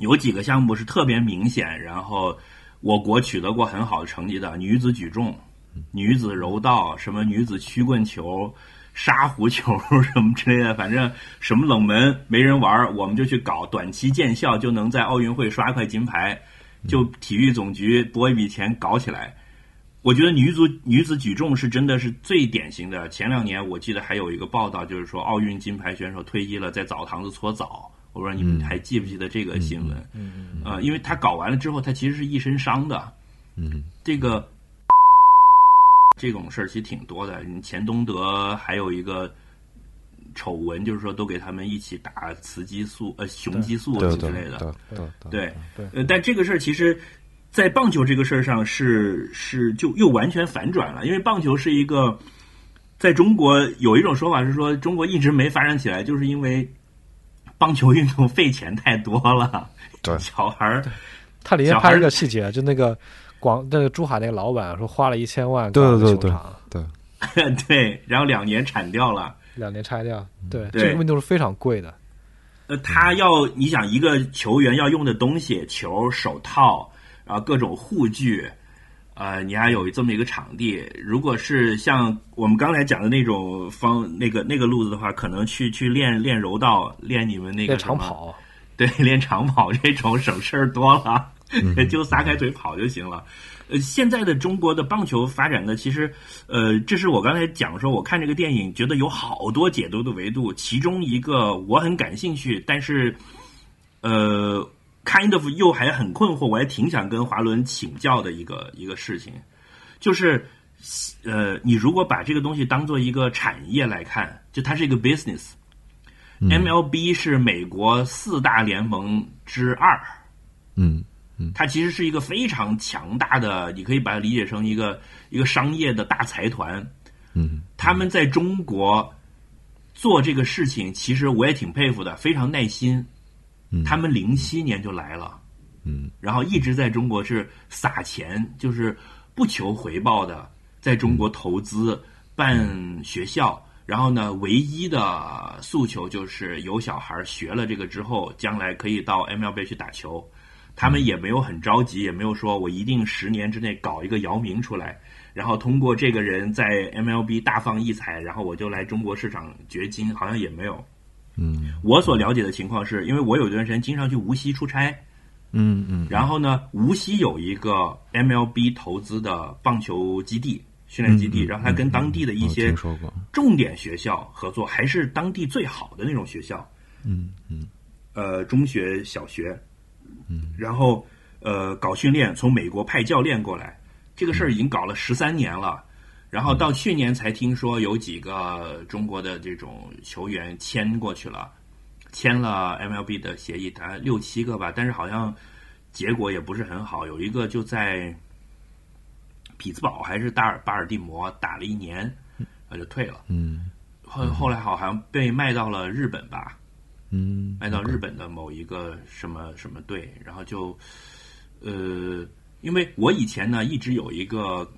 有几个项目是特别明显，然后我国取得过很好的成绩的：女子举重、女子柔道、什么女子曲棍球、沙壶球什么之类的。反正什么冷门没人玩，我们就去搞，短期见效，就能在奥运会刷块金牌，就体育总局拨一笔钱搞起来。我觉得女足女子举重是真的是最典型的。前两年我记得还有一个报道，就是说奥运金牌选手退役了，在澡堂子搓澡。我不知道你们还记不记得这个新闻？呃，因为他搞完了之后，他其实是一身伤的。嗯。这个这种事儿其实挺多的。钱东德还有一个丑闻，就是说都给他们一起打雌激素、呃雄激素之类的。对对对对。呃，但这个事儿其实。在棒球这个事儿上，是是就又完全反转了，因为棒球是一个，在中国有一种说法是说，中国一直没发展起来，就是因为棒球运动费钱太多了。对，小孩儿，他里面拍一个细节，就那个广那个珠海那个老板说花了一千万对对对对 对，然后两年铲掉了，两年拆掉，对，这个运动是非常贵的。呃，他要你想一个球员要用的东西，球、手套。然后，各种护具，呃，你还有这么一个场地。如果是像我们刚才讲的那种方那个那个路子的话，可能去去练练柔道，练你们那个长跑，对，练长跑这种省事儿多了，就撒开腿跑就行了。呃，现在的中国的棒球发展的其实，呃，这是我刚才讲说，我看这个电影觉得有好多解读的维度，其中一个我很感兴趣，但是，呃。Kind of 又还很困惑，我还挺想跟华伦请教的一个一个事情，就是，呃，你如果把这个东西当做一个产业来看，就它是一个 business，MLB 是美国四大联盟之二，嗯嗯，它其实是一个非常强大的，你可以把它理解成一个一个商业的大财团，嗯，他们在中国做这个事情，其实我也挺佩服的，非常耐心。他们零七年就来了，嗯，然后一直在中国是撒钱，就是不求回报的，在中国投资办学校，然后呢，唯一的诉求就是有小孩学了这个之后，将来可以到 MLB 去打球。他们也没有很着急，也没有说我一定十年之内搞一个姚明出来，然后通过这个人在 MLB 大放异彩，然后我就来中国市场掘金，好像也没有。嗯，我所了解的情况是，因为我有一段时间经常去无锡出差，嗯嗯，然后呢，无锡有一个 MLB 投资的棒球基地、训练基地，然后他跟当地的一些重点学校合作，还是当地最好的那种学校，嗯嗯，呃，中学、小学，嗯，然后呃，搞训练，从美国派教练过来，这个事儿已经搞了十三年了。然后到去年才听说有几个中国的这种球员签过去了，签了 MLB 的协议，大概六七个吧，但是好像结果也不是很好。有一个就在匹兹堡还是大尔巴尔的摩打了一年，他就退了。嗯，后后来好像被卖到了日本吧？嗯，卖到日本的某一个什么什么队，然后就呃，因为我以前呢一直有一个。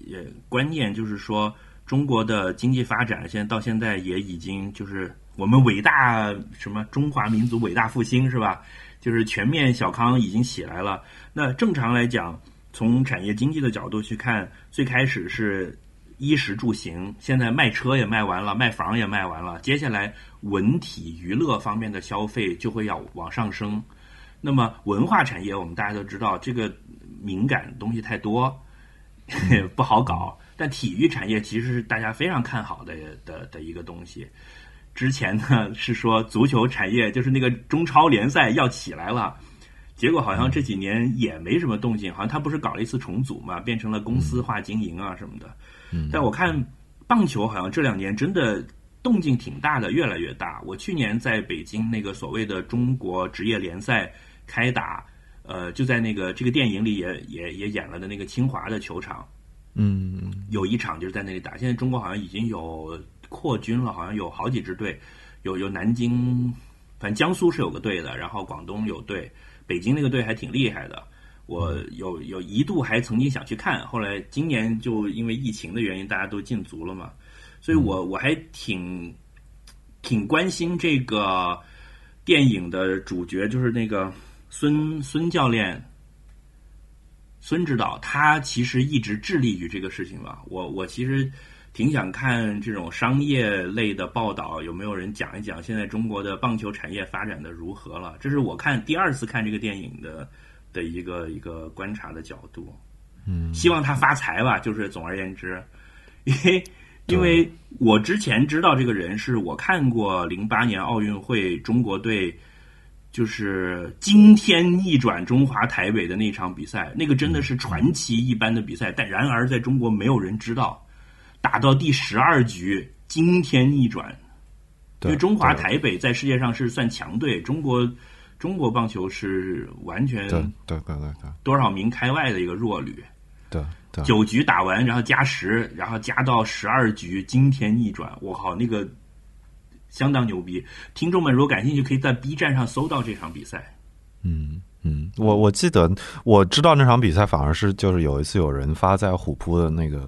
也观念就是说，中国的经济发展现在到现在也已经就是我们伟大什么中华民族伟大复兴是吧？就是全面小康已经起来了。那正常来讲，从产业经济的角度去看，最开始是衣食住行，现在卖车也卖完了，卖房也卖完了，接下来文体娱乐方面的消费就会要往上升。那么文化产业，我们大家都知道，这个敏感东西太多。不好搞，但体育产业其实是大家非常看好的的的一个东西。之前呢是说足球产业就是那个中超联赛要起来了，结果好像这几年也没什么动静。好像他不是搞了一次重组嘛，变成了公司化经营啊什么的。但我看棒球好像这两年真的动静挺大的，越来越大。我去年在北京那个所谓的中国职业联赛开打。呃，就在那个这个电影里也也也演了的那个清华的球场，嗯，有一场就是在那里打。现在中国好像已经有扩军了，好像有好几支队，有有南京，反正江苏是有个队的，然后广东有队，北京那个队还挺厉害的。我有有一度还曾经想去看，后来今年就因为疫情的原因，大家都禁足了嘛，所以我我还挺挺关心这个电影的主角，就是那个孙孙教练。孙指导他其实一直致力于这个事情吧。我我其实挺想看这种商业类的报道，有没有人讲一讲现在中国的棒球产业发展的如何了？这是我看第二次看这个电影的的一个一个观察的角度。嗯，希望他发财吧。就是总而言之，因为因为我之前知道这个人，是我看过零八年奥运会中国队。就是惊天逆转中华台北的那场比赛，那个真的是传奇一般的比赛。但然而在中国没有人知道，打到第十二局惊天逆转。因为中华台北在世界上是算强队，中国中国棒球是完全对对对对多少名开外的一个弱旅。对对，九局打完，然后加时，然后加到十二局惊天逆转。我靠，那个。相当牛逼！听众们如果感兴趣，可以在 B 站上搜到这场比赛。嗯嗯，我我记得我知道那场比赛，反而是就是有一次有人发在虎扑的那个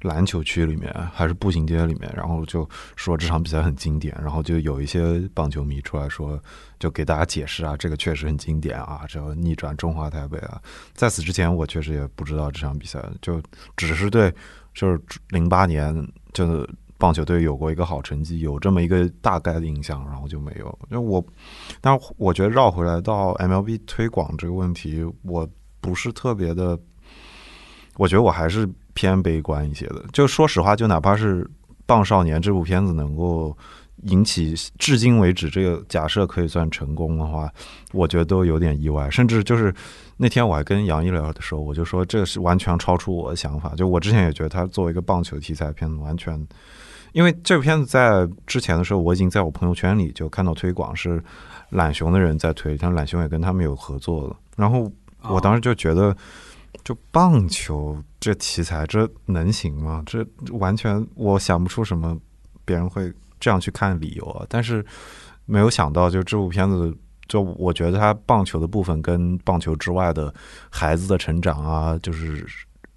篮球区里面，还是步行街里面，然后就说这场比赛很经典，然后就有一些棒球迷出来说，就给大家解释啊，这个确实很经典啊，这逆转中华台北啊。在此之前，我确实也不知道这场比赛，就只是对就是零八年就。棒球队有过一个好成绩，有这么一个大概的印象，然后就没有。因为我，但我觉得绕回来到 MLB 推广这个问题，我不是特别的，我觉得我还是偏悲观一些的。就说实话，就哪怕是《棒少年》这部片子能够引起至今为止这个假设可以算成功的话，我觉得都有点意外。甚至就是那天我还跟杨一聊的时候，我就说这个是完全超出我的想法。就我之前也觉得他作为一个棒球题材片，完全。因为这部片子在之前的时候，我已经在我朋友圈里就看到推广是懒熊的人在推，像懒熊也跟他们有合作了。然后我当时就觉得，就棒球这题材，这能行吗？这完全我想不出什么别人会这样去看理由啊。但是没有想到，就这部片子，就我觉得它棒球的部分跟棒球之外的孩子的成长啊，就是。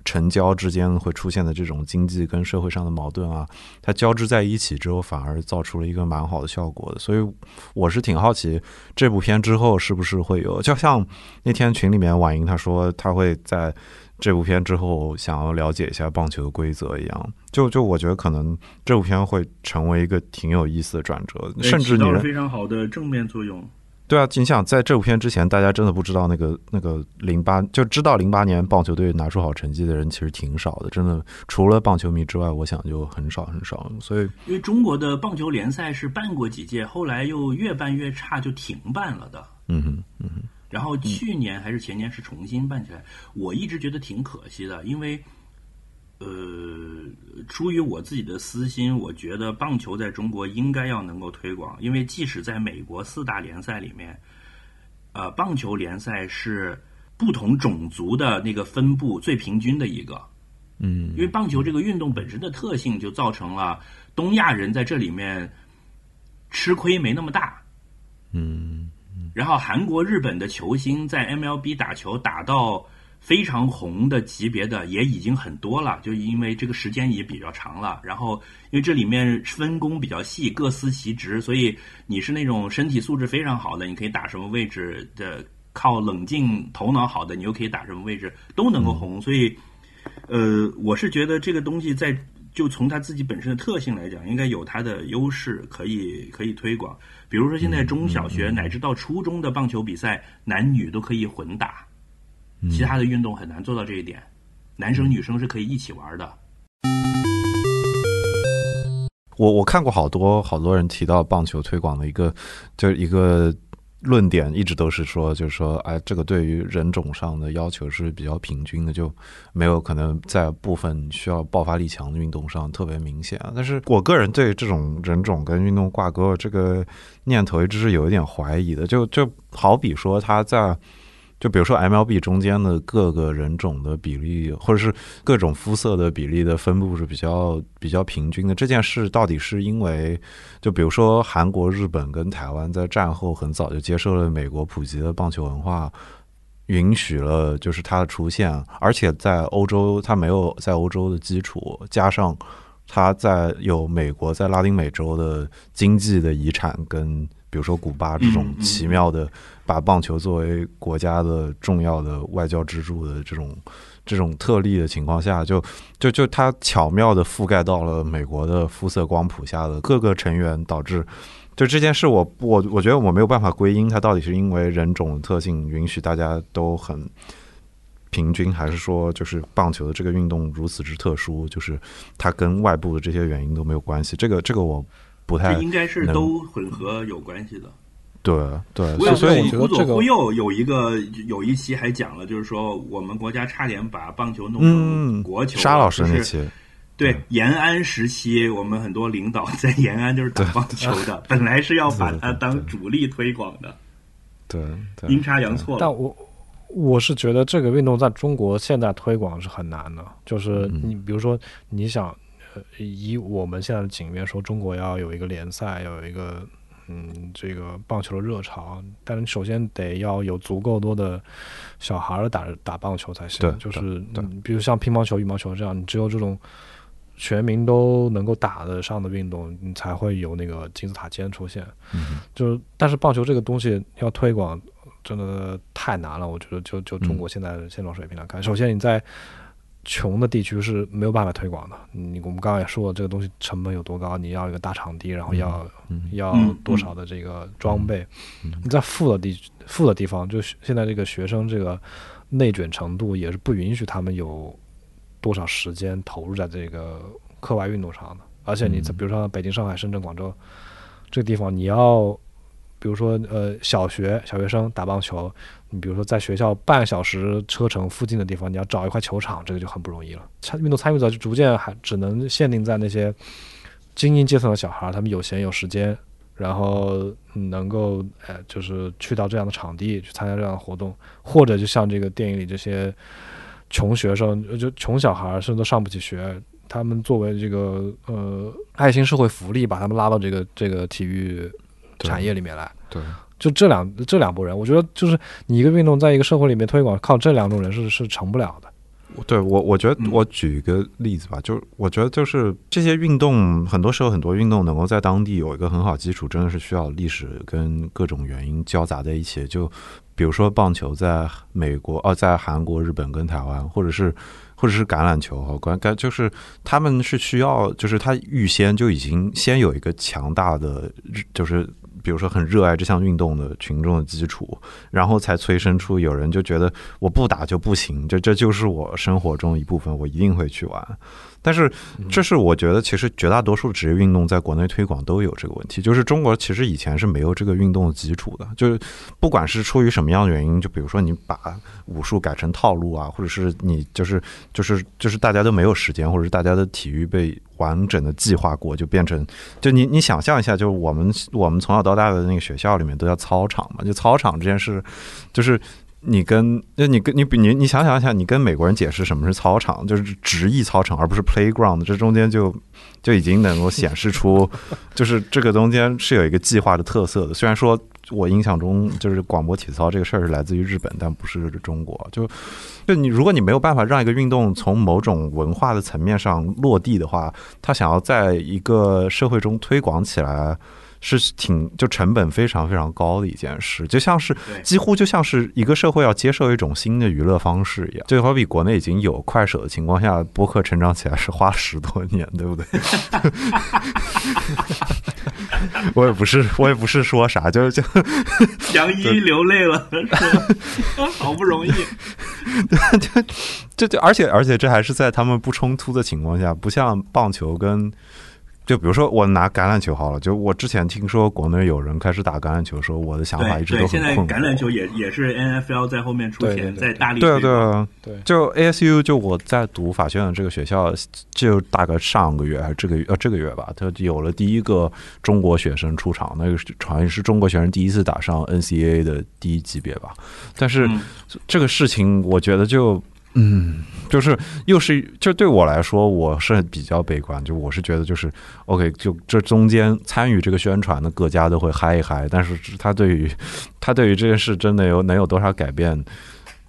成交之间会出现的这种经济跟社会上的矛盾啊，它交织在一起之后，反而造出了一个蛮好的效果的。所以我是挺好奇这部片之后是不是会有，就像那天群里面婉莹她说，她会在这部片之后想要了解一下棒球的规则一样。就就我觉得可能这部片会成为一个挺有意思的转折，甚至你非常好的正面作用。对啊，你想在这部片之前，大家真的不知道那个那个零八，就知道零八年棒球队拿出好成绩的人其实挺少的，真的除了棒球迷之外，我想就很少很少。所以，因为中国的棒球联赛是办过几届，后来又越办越差，就停办了的。嗯哼，嗯哼。然后去年还是前年是重新办起来，我一直觉得挺可惜的，因为。呃，出于我自己的私心，我觉得棒球在中国应该要能够推广，因为即使在美国四大联赛里面，呃，棒球联赛是不同种族的那个分布最平均的一个。嗯，因为棒球这个运动本身的特性，就造成了东亚人在这里面吃亏没那么大。嗯，然后韩国、日本的球星在 MLB 打球打到。非常红的级别的也已经很多了，就因为这个时间也比较长了。然后，因为这里面分工比较细，各司其职，所以你是那种身体素质非常好的，你可以打什么位置的；靠冷静、头脑好的，你又可以打什么位置，都能够红。所以，呃，我是觉得这个东西在就从它自己本身的特性来讲，应该有它的优势，可以可以推广。比如说，现在中小学乃至到初中的棒球比赛，男女都可以混打。其他的运动很难做到这一点，男生女生是可以一起玩的。我我看过好多好多人提到棒球推广的一个，就一个论点，一直都是说，就是说，哎，这个对于人种上的要求是比较平均的，就没有可能在部分需要爆发力强的运动上特别明显。但是我个人对这种人种跟运动挂钩这个念头一直是有一点怀疑的。就就好比说他在。就比如说 MLB 中间的各个人种的比例，或者是各种肤色的比例的分布是比较比较平均的。这件事到底是因为，就比如说韩国、日本跟台湾在战后很早就接受了美国普及的棒球文化，允许了就是它的出现，而且在欧洲它没有在欧洲的基础，加上它在有美国在拉丁美洲的经济的遗产跟。比如说古巴这种奇妙的，把棒球作为国家的重要的外交支柱的这种这种特例的情况下，就就就它巧妙的覆盖到了美国的肤色光谱下的各个成员，导致就这件事，我我我觉得我没有办法归因它到底是因为人种特性允许大家都很平均，还是说就是棒球的这个运动如此之特殊，就是它跟外部的这些原因都没有关系。这个这个我。不太应该是都混合有关系的，对对，所以我觉得这个忽悠有一个有一期还讲了，就是说我们国家差点把棒球弄成国球。沙老师那期，对延安时期，我们很多领导在延安就是打棒球的，本来是要把它当主力推广的，对，阴差阳错。但我我是觉得这个运动在中国现在推广是很难的，就是你比如说你想。以我们现在的景面说，中国要有一个联赛，要有一个嗯，这个棒球的热潮，但是首先得要有足够多的小孩儿打打棒球才行。对，就是比如像乒乓球、羽毛球这样，你只有这种全民都能够打得上的运动，你才会有那个金字塔尖出现。嗯，就但是棒球这个东西要推广，真的太难了。我觉得，就就中国现在的现状水平来看，首先你在。穷的地区是没有办法推广的。你我们刚刚也说了，这个东西成本有多高？你要一个大场地，然后要要多少的这个装备？你在富的地富的地方，就现在这个学生这个内卷程度也是不允许他们有多少时间投入在这个课外运动上的。而且你在比如说北京、上海、深圳、广州这个地方，你要比如说呃小学小学生打棒球。你比如说，在学校半小时车程附近的地方，你要找一块球场，这个就很不容易了。参运动参与者就逐渐还只能限定在那些精英阶层的小孩，他们有闲有时间，然后能够呃，就是去到这样的场地去参加这样的活动，或者就像这个电影里这些穷学生，就穷小孩，甚至都上不起学，他们作为这个呃爱心社会福利，把他们拉到这个这个体育产业里面来。对。就这两这两拨人，我觉得就是你一个运动在一个社会里面推广，靠这两种人是是成不了的。对我，我觉得我举一个例子吧，就是我觉得就是这些运动，很多时候很多运动能够在当地有一个很好基础，真的是需要历史跟各种原因交杂在一起。就比如说棒球，在美国哦，在韩国、日本跟台湾，或者是或者是橄榄球和关该就是他们是需要，就是他预先就已经先有一个强大的就是。比如说很热爱这项运动的群众的基础，然后才催生出有人就觉得我不打就不行，这这就是我生活中一部分，我一定会去玩。但是，这是我觉得，其实绝大多数职业运动在国内推广都有这个问题，就是中国其实以前是没有这个运动的基础的，就是不管是出于什么样的原因，就比如说你把武术改成套路啊，或者是你就是就是就是大家都没有时间，或者是大家的体育被完整的计划过，就变成就你你想象一下，就是我们我们从小到大的那个学校里面都叫操场嘛，就操场这件事，就是。你跟那你跟你比你你想想想，你跟美国人解释什么是操场，就是直译操场，而不是 playground，这中间就就已经能够显示出，就是这个中间是有一个计划的特色的。虽然说我印象中就是广播体操这个事儿是来自于日本，但不是中国。就就你如果你没有办法让一个运动从某种文化的层面上落地的话，他想要在一个社会中推广起来。是挺就成本非常非常高的一件事，就像是几乎就像是一个社会要接受一种新的娱乐方式一样，就好比国内已经有快手的情况下，播客成长起来是花了十多年，对不对？我也不是，我也不是说啥，就就 杨一流泪了，好不容易，对，就就而且而且这还是在他们不冲突的情况下，不像棒球跟。就比如说我拿橄榄球好了，就我之前听说国内有人开始打橄榄球的时候，我的想法一直都现在很困惑。橄榄球也也是 NFL 在后面出钱，对对对在大力对啊，对啊，对就 ASU 就我在读法学院这个学校，就大概上个月还是这个月呃这个月吧，他有了第一个中国学生出场，那个是好像是中国学生第一次打上 NCAA 的第一级别吧。但是嗯这个事情，我觉得就嗯，就是又是就对我来说，我是比较悲观，就我是觉得就是 OK，就这中间参与这个宣传的各家都会嗨一嗨，但是他对于他对于这件事真的有能有多少改变？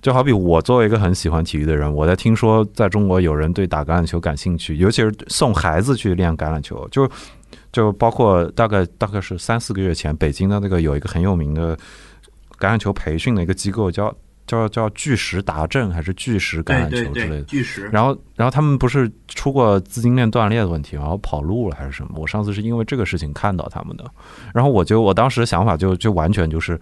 就好比我作为一个很喜欢体育的人，我在听说在中国有人对打橄榄球感兴趣，尤其是送孩子去练橄榄球，就就包括大概大概是三四个月前，北京的那个有一个很有名的橄榄球培训的一个机构叫叫叫巨石达阵还是巨石橄榄球之类的。巨石。然后，然后他们不是出过资金链断裂的问题，然后跑路了还是什么？我上次是因为这个事情看到他们的，然后我就我当时的想法就就完全就是，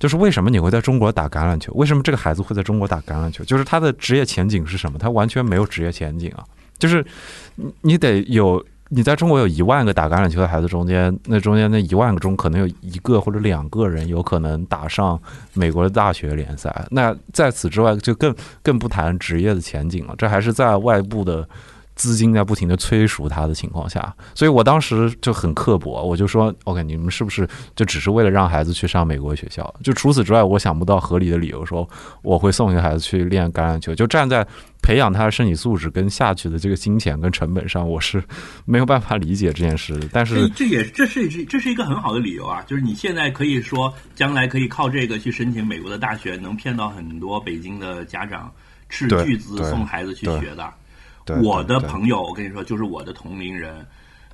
就是为什么你会在中国打橄榄球？为什么这个孩子会在中国打橄榄球？就是他的职业前景是什么？他完全没有职业前景啊！就是你你得有。你在中国有一万个打橄榄球的孩子中间，那中间那一万个中可能有一个或者两个人有可能打上美国的大学联赛。那在此之外，就更更不谈职业的前景了。这还是在外部的资金在不停的催熟他的情况下，所以我当时就很刻薄，我就说：“OK，你们是不是就只是为了让孩子去上美国学校？就除此之外，我想不到合理的理由说我会送一个孩子去练橄榄球。就站在培养他的身体素质跟下去的这个金钱跟成本上，我是没有办法理解这件事。但是，这也这是这是一个很好的理由啊，就是你现在可以说将来可以靠这个去申请美国的大学，能骗到很多北京的家长斥巨资送孩子去学的。对我的朋友，我跟你说，就是我的同龄人，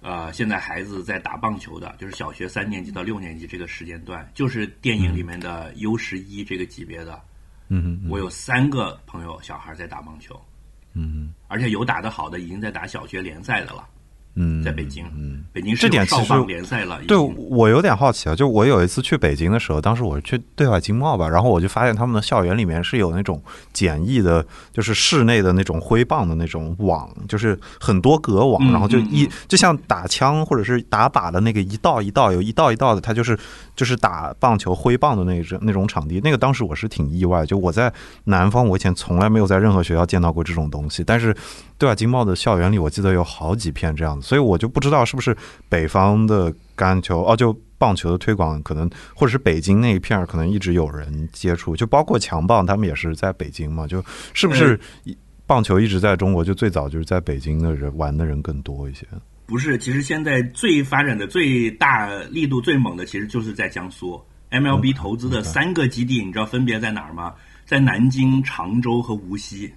呃，现在孩子在打棒球的，就是小学三年级到六年级这个时间段，就是电影里面的 U 十一这个级别的。嗯嗯我有三个朋友小孩在打棒球，嗯而且有打得好的，已经在打小学联赛的了，嗯，在北京，嗯。北京是这点其实联赛了。对我有点好奇啊，就我有一次去北京的时候，当时我去对外经贸吧，然后我就发现他们的校园里面是有那种简易的，就是室内的那种挥棒的那种网，就是很多格网，嗯然后就一就像打枪或者是打靶的那个一道一道有一道一道的，它就是就是打棒球挥棒的那种那种场地。那个当时我是挺意外，就我在南方，我以前从来没有在任何学校见到过这种东西，但是对外经贸的校园里，我记得有好几片这样子，所以我就不知道是不是北方的橄榄球哦，就棒球的推广可能，或者是北京那一片儿可能一直有人接触，就包括强棒，他们也是在北京嘛，就是不是一棒球一直在中国，就最早就是在北京的人玩的人更多一些。不是，其实现在最发展的最大力度最猛的，其实就是在江苏。MLB 投资的三个基地，你知道分别在哪儿吗？在南京、常州和无锡。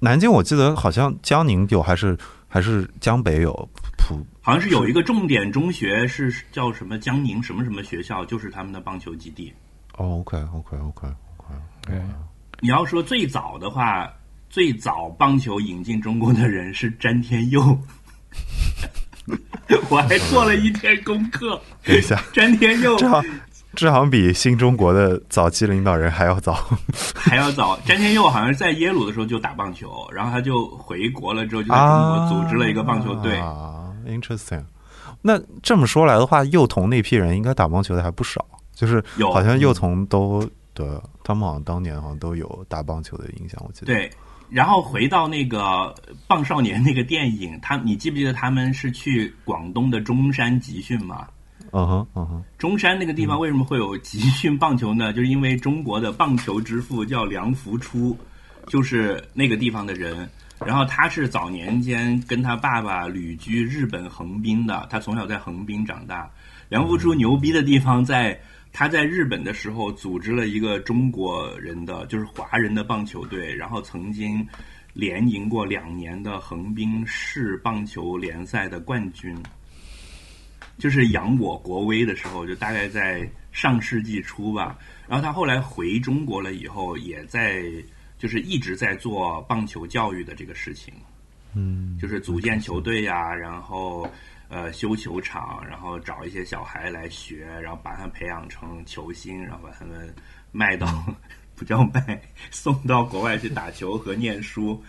南京我记得好像江宁有，还是还是江北有普好像是有一个重点中学是叫什么江宁什么什么学校，就是他们的棒球基地。哦，OK OK OK OK，你要说最早的话，最早棒球引进中国的人是詹天佑，我还做了一天功课。等一下，詹天佑这好这好像比新中国的早期领导人还要早。还要早。詹天佑好像是在耶鲁的时候就打棒球，然后他就回国了之后就在中国组织了一个棒球队。啊，interesting。那这么说来的话，幼童那批人应该打棒球的还不少，就是好像幼童都对，他们好像当年好像都有打棒球的影响，我记得。对，然后回到那个《棒少年》那个电影，他你记不记得他们是去广东的中山集训吗？嗯哼，嗯哼，中山那个地方为什么会有集训棒球呢？就是因为中国的棒球之父叫梁福初，就是那个地方的人。然后他是早年间跟他爸爸旅居日本横滨的，他从小在横滨长大。梁福初牛逼的地方在他在日本的时候组织了一个中国人的，就是华人的棒球队，然后曾经连赢过两年的横滨市棒球联赛的冠军。就是扬我国威的时候，就大概在上世纪初吧。然后他后来回中国了以后，也在就是一直在做棒球教育的这个事情，嗯，就是组建球队呀、然后呃修球场，然后找一些小孩来学，然后把他们培养成球星，然后把他们卖到 不叫卖，送到国外去打球和念书。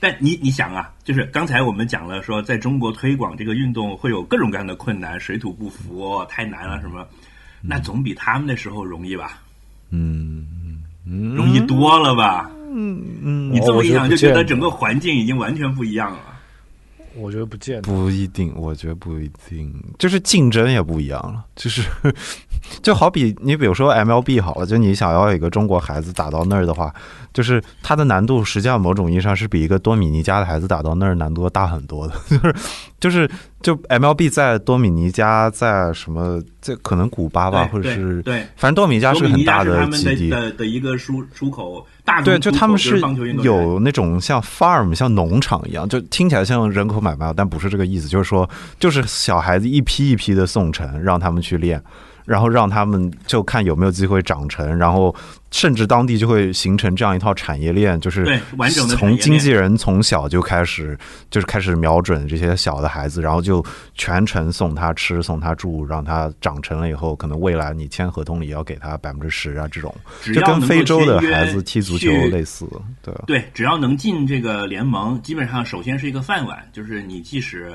但你你想啊，就是刚才我们讲了说，在中国推广这个运动会有各种各样的困难，水土不服，太难了什么，那总比他们那时候容易吧？嗯嗯，容易多了吧？嗯你这么一想，就觉得整个环境已经完全不一样了。我觉得不见得。不一定，我觉得不一定，就是竞争也不一样了，就是就好比你比如说 MLB 好了，就你想要一个中国孩子打到那儿的话，就是它的难度实际上某种意义上是比一个多米尼加的孩子打到那儿难度大很多的，就是就是就 MLB 在多米尼加，在什么这可能古巴吧，或者是对，反正多米尼加是个很大多米尼加是他们基地，的的的一个输出口大对，就他们是有那种像 farm 像农场一样，就听起来像人口买卖，但不是这个意思，就是说，就是小孩子一批一批的送成，让他们去练，然后让他们就看有没有机会长成，然后甚至当地就会形成这样一套产业链，就是完整的从经纪人从小就开始，就是开始瞄准这些小的孩子，然后就全程送他吃，送他住，让他长成了以后，可能未来你签合同里要给他百分之十啊，这种就跟非洲的孩子踢足球类似，对。对，只要能进这个联盟，基本上首先是一个饭碗，就是你即使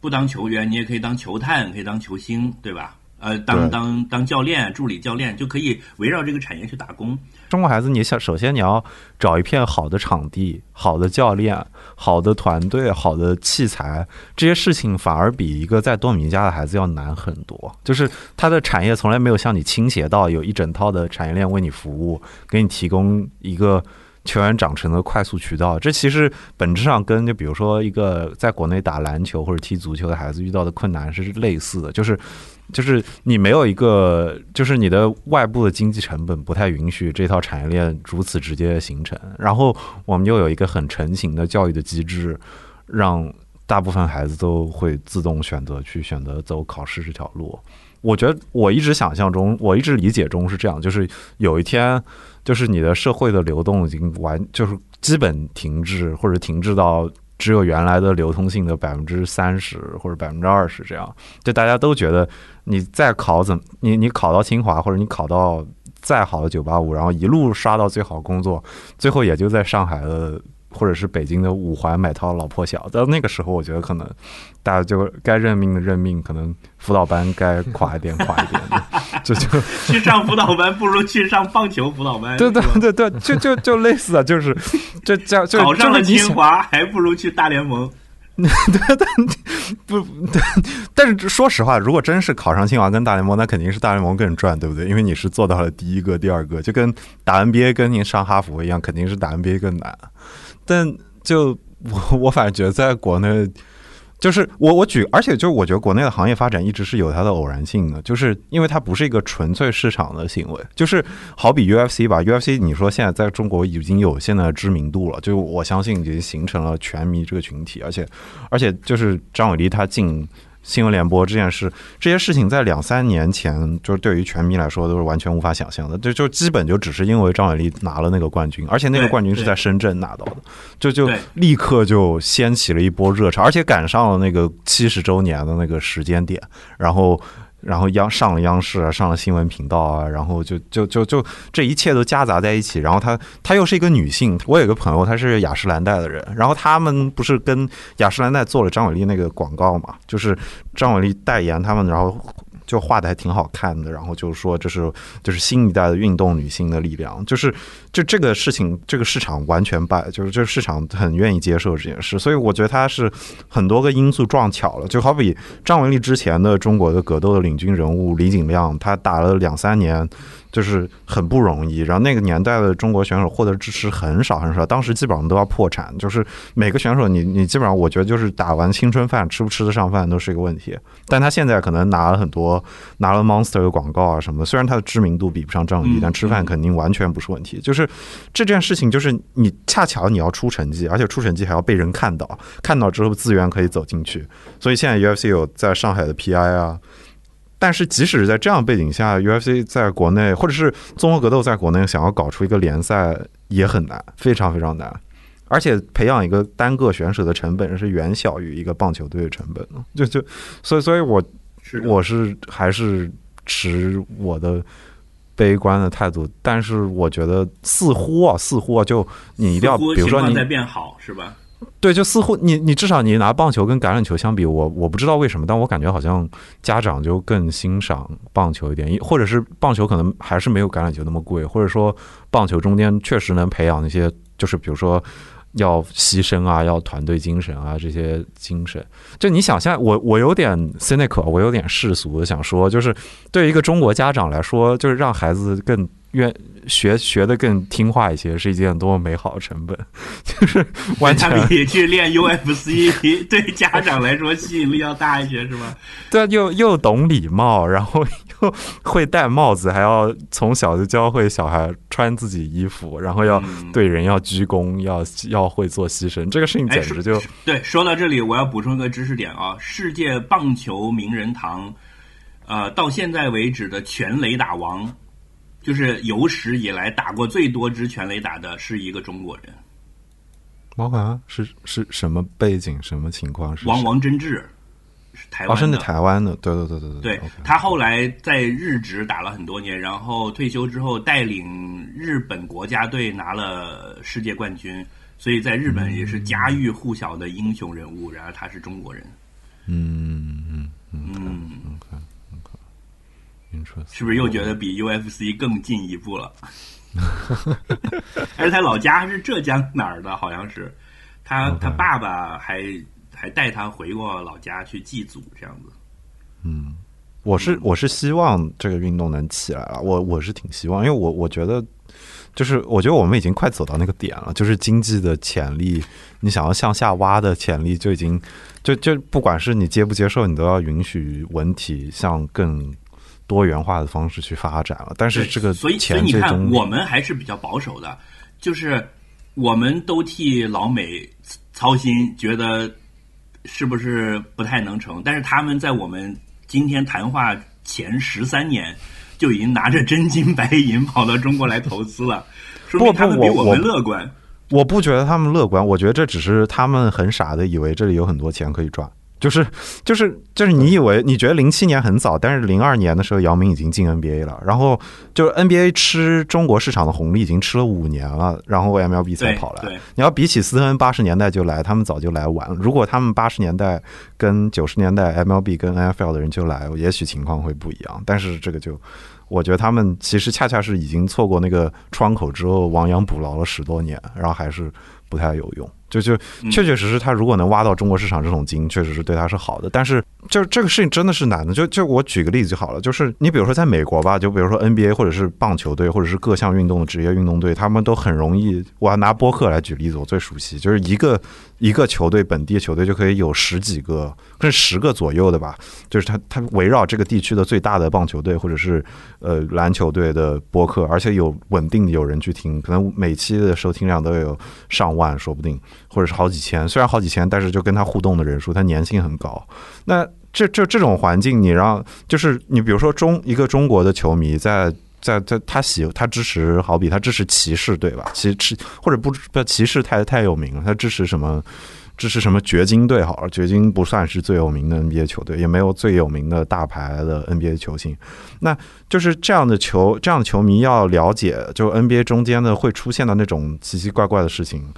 不当球员，你也可以当球探，可以当球星，对吧？呃，当当当教练、助理教练，就可以围绕这个产业去打工。中国孩子，你想，首先你要找一片好的场地、好的教练、好的团队、好的器材，这些事情反而比一个在多米尼加的孩子要难很多。就是他的产业从来没有向你倾斜到有一整套的产业链为你服务，给你提供一个。球员长成的快速渠道，这其实本质上跟就比如说一个在国内打篮球或者踢足球的孩子遇到的困难是类似的，就是就是你没有一个，就是你的外部的经济成本不太允许这套产业链如此直接的形成。然后我们又有一个很成型的教育的机制，让大部分孩子都会自动选择去选择走考试这条路。我觉得我一直想象中，我一直理解中是这样，就是有一天，就是你的社会的流动已经完，就是基本停滞，或者停滞到只有原来的流通性的百分之三十或者百分之二十这样。就大家都觉得你再考怎么，你你考到清华或者你考到再好的九八五，然后一路刷到最好工作，最后也就在上海的或者是北京的五环买套老破小。到那个时候，我觉得可能大家就该认命的认命，可能辅导班该垮一点垮一点 的，就就去上辅导班不如去上棒球辅导班。对对对对，就就就类似啊，就是这叫，就考上了清华，还不如去大联盟。不，但是说实话，如果真是考上清华跟大联盟，那肯定是大联盟更赚，对不对？因为你是做到了第一个、第二个，就跟打 NBA 跟您上哈佛一样，肯定是打 NBA 更难。但就我我反正觉得在国内。就是 我我举，而且就是我觉得国内的行业发展一直是有它的偶然性的，就是因为它不是一个纯粹市场的行为，就是好比 UFC 吧，UFC 你说现在在中国已经有现在的知名度了，就我相信已经形成了拳迷这个群体，而且而且就是张伟丽他进新闻联播这件事，这些事情在两三年前，就是对于全民来说都是完全无法想象的。就就基本就只是因为张伟丽拿了那个冠军，而且那个冠军是在深圳拿到的，就就立刻就掀起了一波热潮，而且赶上了那个七十周年的那个时间点，然后。然后央上了央视啊，上了新闻频道啊，然后就就就就这一切都夹杂在一起。然后她她又是一个女性，我有个朋友她是雅诗兰黛的人，然后他们不是跟雅诗兰黛做了张伟丽那个广告嘛，就是张伟丽代言他们，然后就画的还挺好看的，然后就是说这是就是新一代的运动女性的力量，就是就这个事情，这个市场完全败，就是这个市场很愿意接受这件事，所以我觉得它是很多个因素撞巧了，就好比张文丽之前的中国的格斗的领军人物李景亮，他打了两三年。就是很不容易，然后那个年代的中国选手获得支持很少很少，当时基本上都要破产，就是每个选手你你基本上我觉得就是打完青春饭吃不吃得上饭都是一个问题，但他现在可能拿了很多拿了 Monster 的广告啊什么的，虽然他的知名度比不上张伟丽，嗯但吃饭肯定完全不是问题。就是这件事情，就是你恰巧你要出成绩，而且出成绩还要被人看到，看到之后资源可以走进去，所以现在 UFC 有在上海的 PI 啊。但是，即使是在这样背景下，UFC 在国内或者是综合格斗在国内想要搞出一个联赛也很难，非常非常难。而且培养一个单个选手的成本是远小于一个棒球队的成本的。就就，所以所以我是我是还是持我的悲观的态度，但是我觉得似乎啊，似乎啊，就你一定要，比如说你在变好是吧？对，就似乎你你至少你拿棒球跟橄榄球相比，我我不知道为什么，但我感觉好像家长就更欣赏棒球一点，或者是棒球可能还是没有橄榄球那么贵，或者说棒球中间确实能培养那些，就是比如说要牺牲啊，要团队精神啊这些精神。就你想象，我我有点 cynical，我有点世俗的想说，就是对于一个中国家长来说，就是让孩子更愿学学的更听话一些，是一件多么美好的成本，就是完全他比去练 UFC 对家长来说吸引力要大一些，是吗？对，又又懂礼貌，然后 又会戴帽子，还要从小就教会小孩穿自己衣服，然后要嗯对人要鞠躬，要要会做牺牲，这个事情哎简直就对，说到这里，我要补充一个知识点啊，世界棒球名人堂，呃，到现在为止的全垒打王，就是有史以来打过最多支全垒打的是一个中国人，毛凡是是什么背景，什么情况？是王王贞治，是台哦，湾的。是台湾的，对对对对对对他后来在日职打了很多年，然后退休之后带领日本国家队拿了世界冠军，所以在日本也是家喻户晓的英雄人物。然而他是中国人，嗯嗯嗯嗯是不是又觉得比 UFC 更进一步了？而且他老家是浙江哪儿的？好像是他他爸爸还还带他回过老家去祭祖，这样子。嗯，我是我是希望这个运动能起来了，我我是挺希望，因为我我觉得。就是我觉得我们已经快走到那个点了，就是经济的潜力，你想要向下挖的潜力就已经，就就不管是你接不接受，你都要允许文体向更多元化的方式去发展了。但是这个所以所以你看，我们还是比较保守的，就是我们都替老美操心，觉得是不是不太能成？但是他们在我们今天谈话前十三年就已经拿着真金白银跑到中国来投资了，说明他们比我们乐观。我不觉得他们乐观，我觉得这只是他们很傻的以为这里有很多钱可以赚。就是就是就是你以为你觉得零七年很早，但是零二年的时候姚明已经进 NBA 了，然后就是 NBA 吃中国市场的红利已经吃了五年了，然后 MLB 才跑来。你要比起斯恩八十年代就来，他们早就来晚了。如果他们八十年代跟九十年代 MLB 跟 NFL 的人就来，也许情况会不一样。但是这个就，我觉得他们其实恰恰是已经错过那个窗口之后，亡羊补牢了十多年，然后还是不太有用。就就嗯确确实实，他如果能挖到中国市场这种金，确实是对他是好的。但是就这个事情真的是难的。就就我举个例子就好了，就是你比如说在美国吧，就比如说 NBA 或者是棒球队或者是各项运动的职业运动队，他们都很容易。我要拿播客来举例子，我最熟悉，就是一个一个球队本地球队就可以有十几个，甚至十个左右的吧，就是他他围绕这个地区的最大的棒球队或者是呃篮球队的播客，而且有稳定的有人去听，可能每期的收听量都有上万，说不定。或者是好几千，虽然好几千，但是就跟他互动的人数，他粘性很高。那这这这种环境，你让就是你比如说中一个中国的球迷在。在在他喜他支持，好比他支持骑士队吧，骑骑或者不不骑士太太有名了，他支持什么支持什么掘金队好了，掘金不算是最有名的 NBA 球队，也没有最有名的大牌的 NBA 球星。那就是这样的球，这样的球迷要了解，就 NBA 中间的会出现的那种奇奇怪怪的事情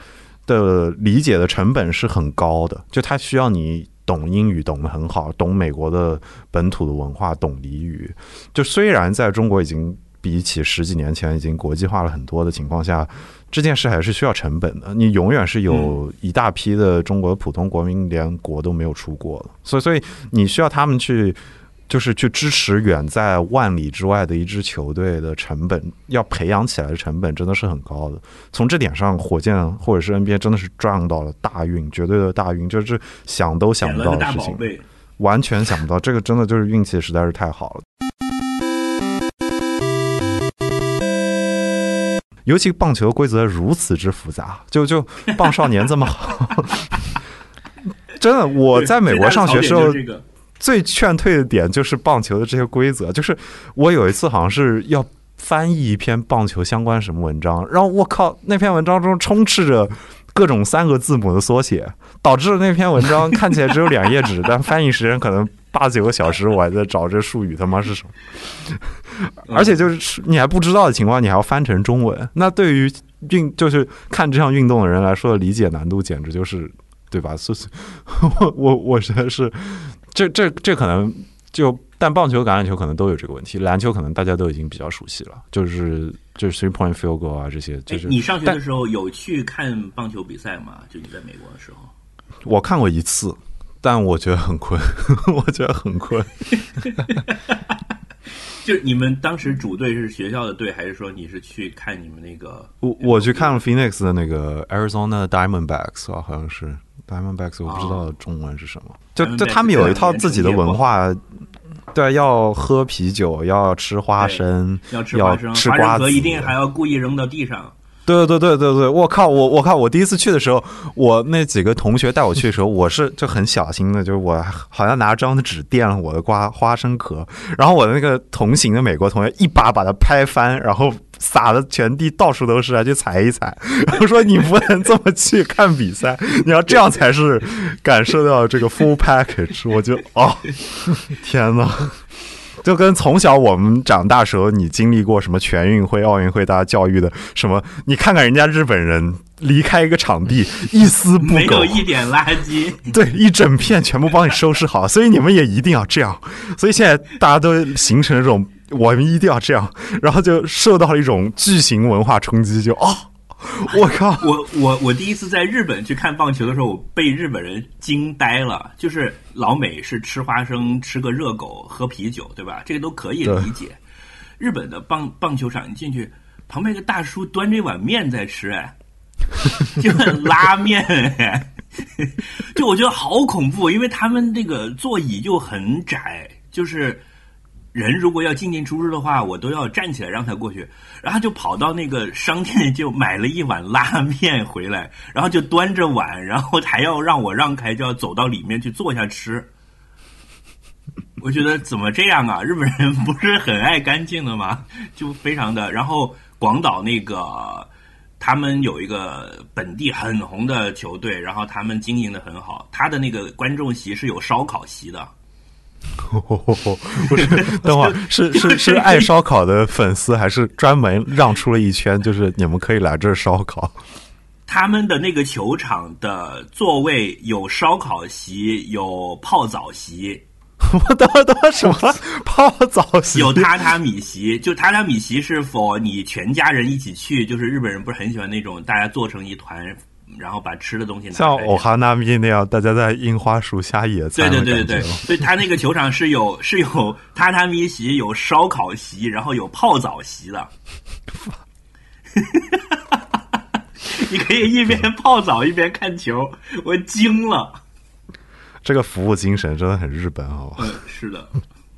的理解的成本是很高的，就他需要你。懂英语懂得很好，懂美国的本土的文化，懂俚语。就虽然在中国已经比起十几年前已经国际化了很多的情况下，这件事还是需要成本的。你永远是有一大批的中国普通国民连国都没有出过的，所以所以你需要他们去。就是去支持远在万里之外的一支球队的成本，要培养起来的成本真的是很高的。从这点上，火箭或者是 NBA 真的是赚到了大运，绝对的大运，就是想都想不到的事情，完全想不到。这个真的就是运气实在是太好了。尤其棒球规则如此之复杂，就就棒少年这么好，真的，我在美国上学时候最劝退的点就是棒球的这些规则，就是我有一次好像是要翻译一篇棒球相关什么文章，然后我靠，那篇文章中充斥着各种三个字母的缩写，导致那篇文章看起来只有两页纸，但翻译时间可能八九个小时，我还在找这术语他妈是什么。而且就是你还不知道的情况，你还要翻成中文。那对于运就是看这项运动的人来说的理解难度简直就是对吧？所以我我我觉得是这这这可能就但棒球、橄榄球可能都有这个问题，篮球可能大家都已经比较熟悉了，就是就是 three point field goal 啊这些，就是哎你上学的时候有去看棒球比赛吗？就你在美国的时候。我看过一次，但我觉得很困，我觉得很困。就是你们当时主队是学校的队，还是说你是去看你们那个？我我去看了 Phoenix 的那个 Arizona Diamondbacks 啊，好像是 Diamondbacks，我不知道中文是什么。就就他们有一套自己的文化，对，要喝啤酒，要吃花生，要吃花生，花吃瓜子，一定还要故意扔到地上。对对对对对，我靠，我我靠，我第一次去的时候，我那几个同学带我去的时候，我是就很小心的，就是我好像拿张纸垫了我的瓜花生壳，然后我的那个同行的美国同学一把把它拍翻，然后撒的全地到处都是，啊去踩一踩，然后说你不能这么去看比赛，你要这样才是感受到这个 full package。我就哦，天呐。就跟从小我们长大时候，你经历过什么全运会、奥运会，大家教育的什么？你看看人家日本人离开一个场地，一丝不苟没有，一点垃圾。对，一整片全部帮你收拾好。所以你们也一定要这样。所以现在大家都形成了这种，我们一定要这样，然后就受到了一种巨型文化冲击，就哦，我靠，我我我第一次在日本去看棒球的时候，我被日本人惊呆了。就是老美是吃花生、吃个热狗、喝啤酒，对吧？这个都可以理解。日本的棒棒球场，你进去，旁边一个大叔端着一碗面在吃，哎，就很拉面，哎，就我觉得好恐怖，因为他们那个座椅就很窄，就是。人如果要进进出出的话，我都要站起来让他过去，然后就跑到那个商店就买了一碗拉面回来，然后就端着碗，然后还要让我让开，就要走到里面去坐下吃。我觉得怎么这样啊？日本人不是很爱干净的吗？就非常的。然后广岛那个他们有一个本地很红的球队，然后他们经营的很好，他的那个观众席是有烧烤席的。不是，等会儿是 是是爱烧烤的粉丝，还是专门让出了一圈，就是你们可以来这儿烧烤？他们的那个球场的座位有烧烤席，有泡澡席，我等会儿等什么泡澡席？有榻榻米席。就榻榻米席是否你全家人一起去？就是日本人不是很喜欢那种大家坐成一团，然后把吃的东西拿像开欧哈纳米那样，大家在樱花树下野餐的对对对对，感觉吗所以他那个球场是有是有榻榻米席、有烧烤席，然后有泡澡席的。你可以一边泡澡一边看球，我惊了。这个服务精神真的很日本，好吧？嗯，是的，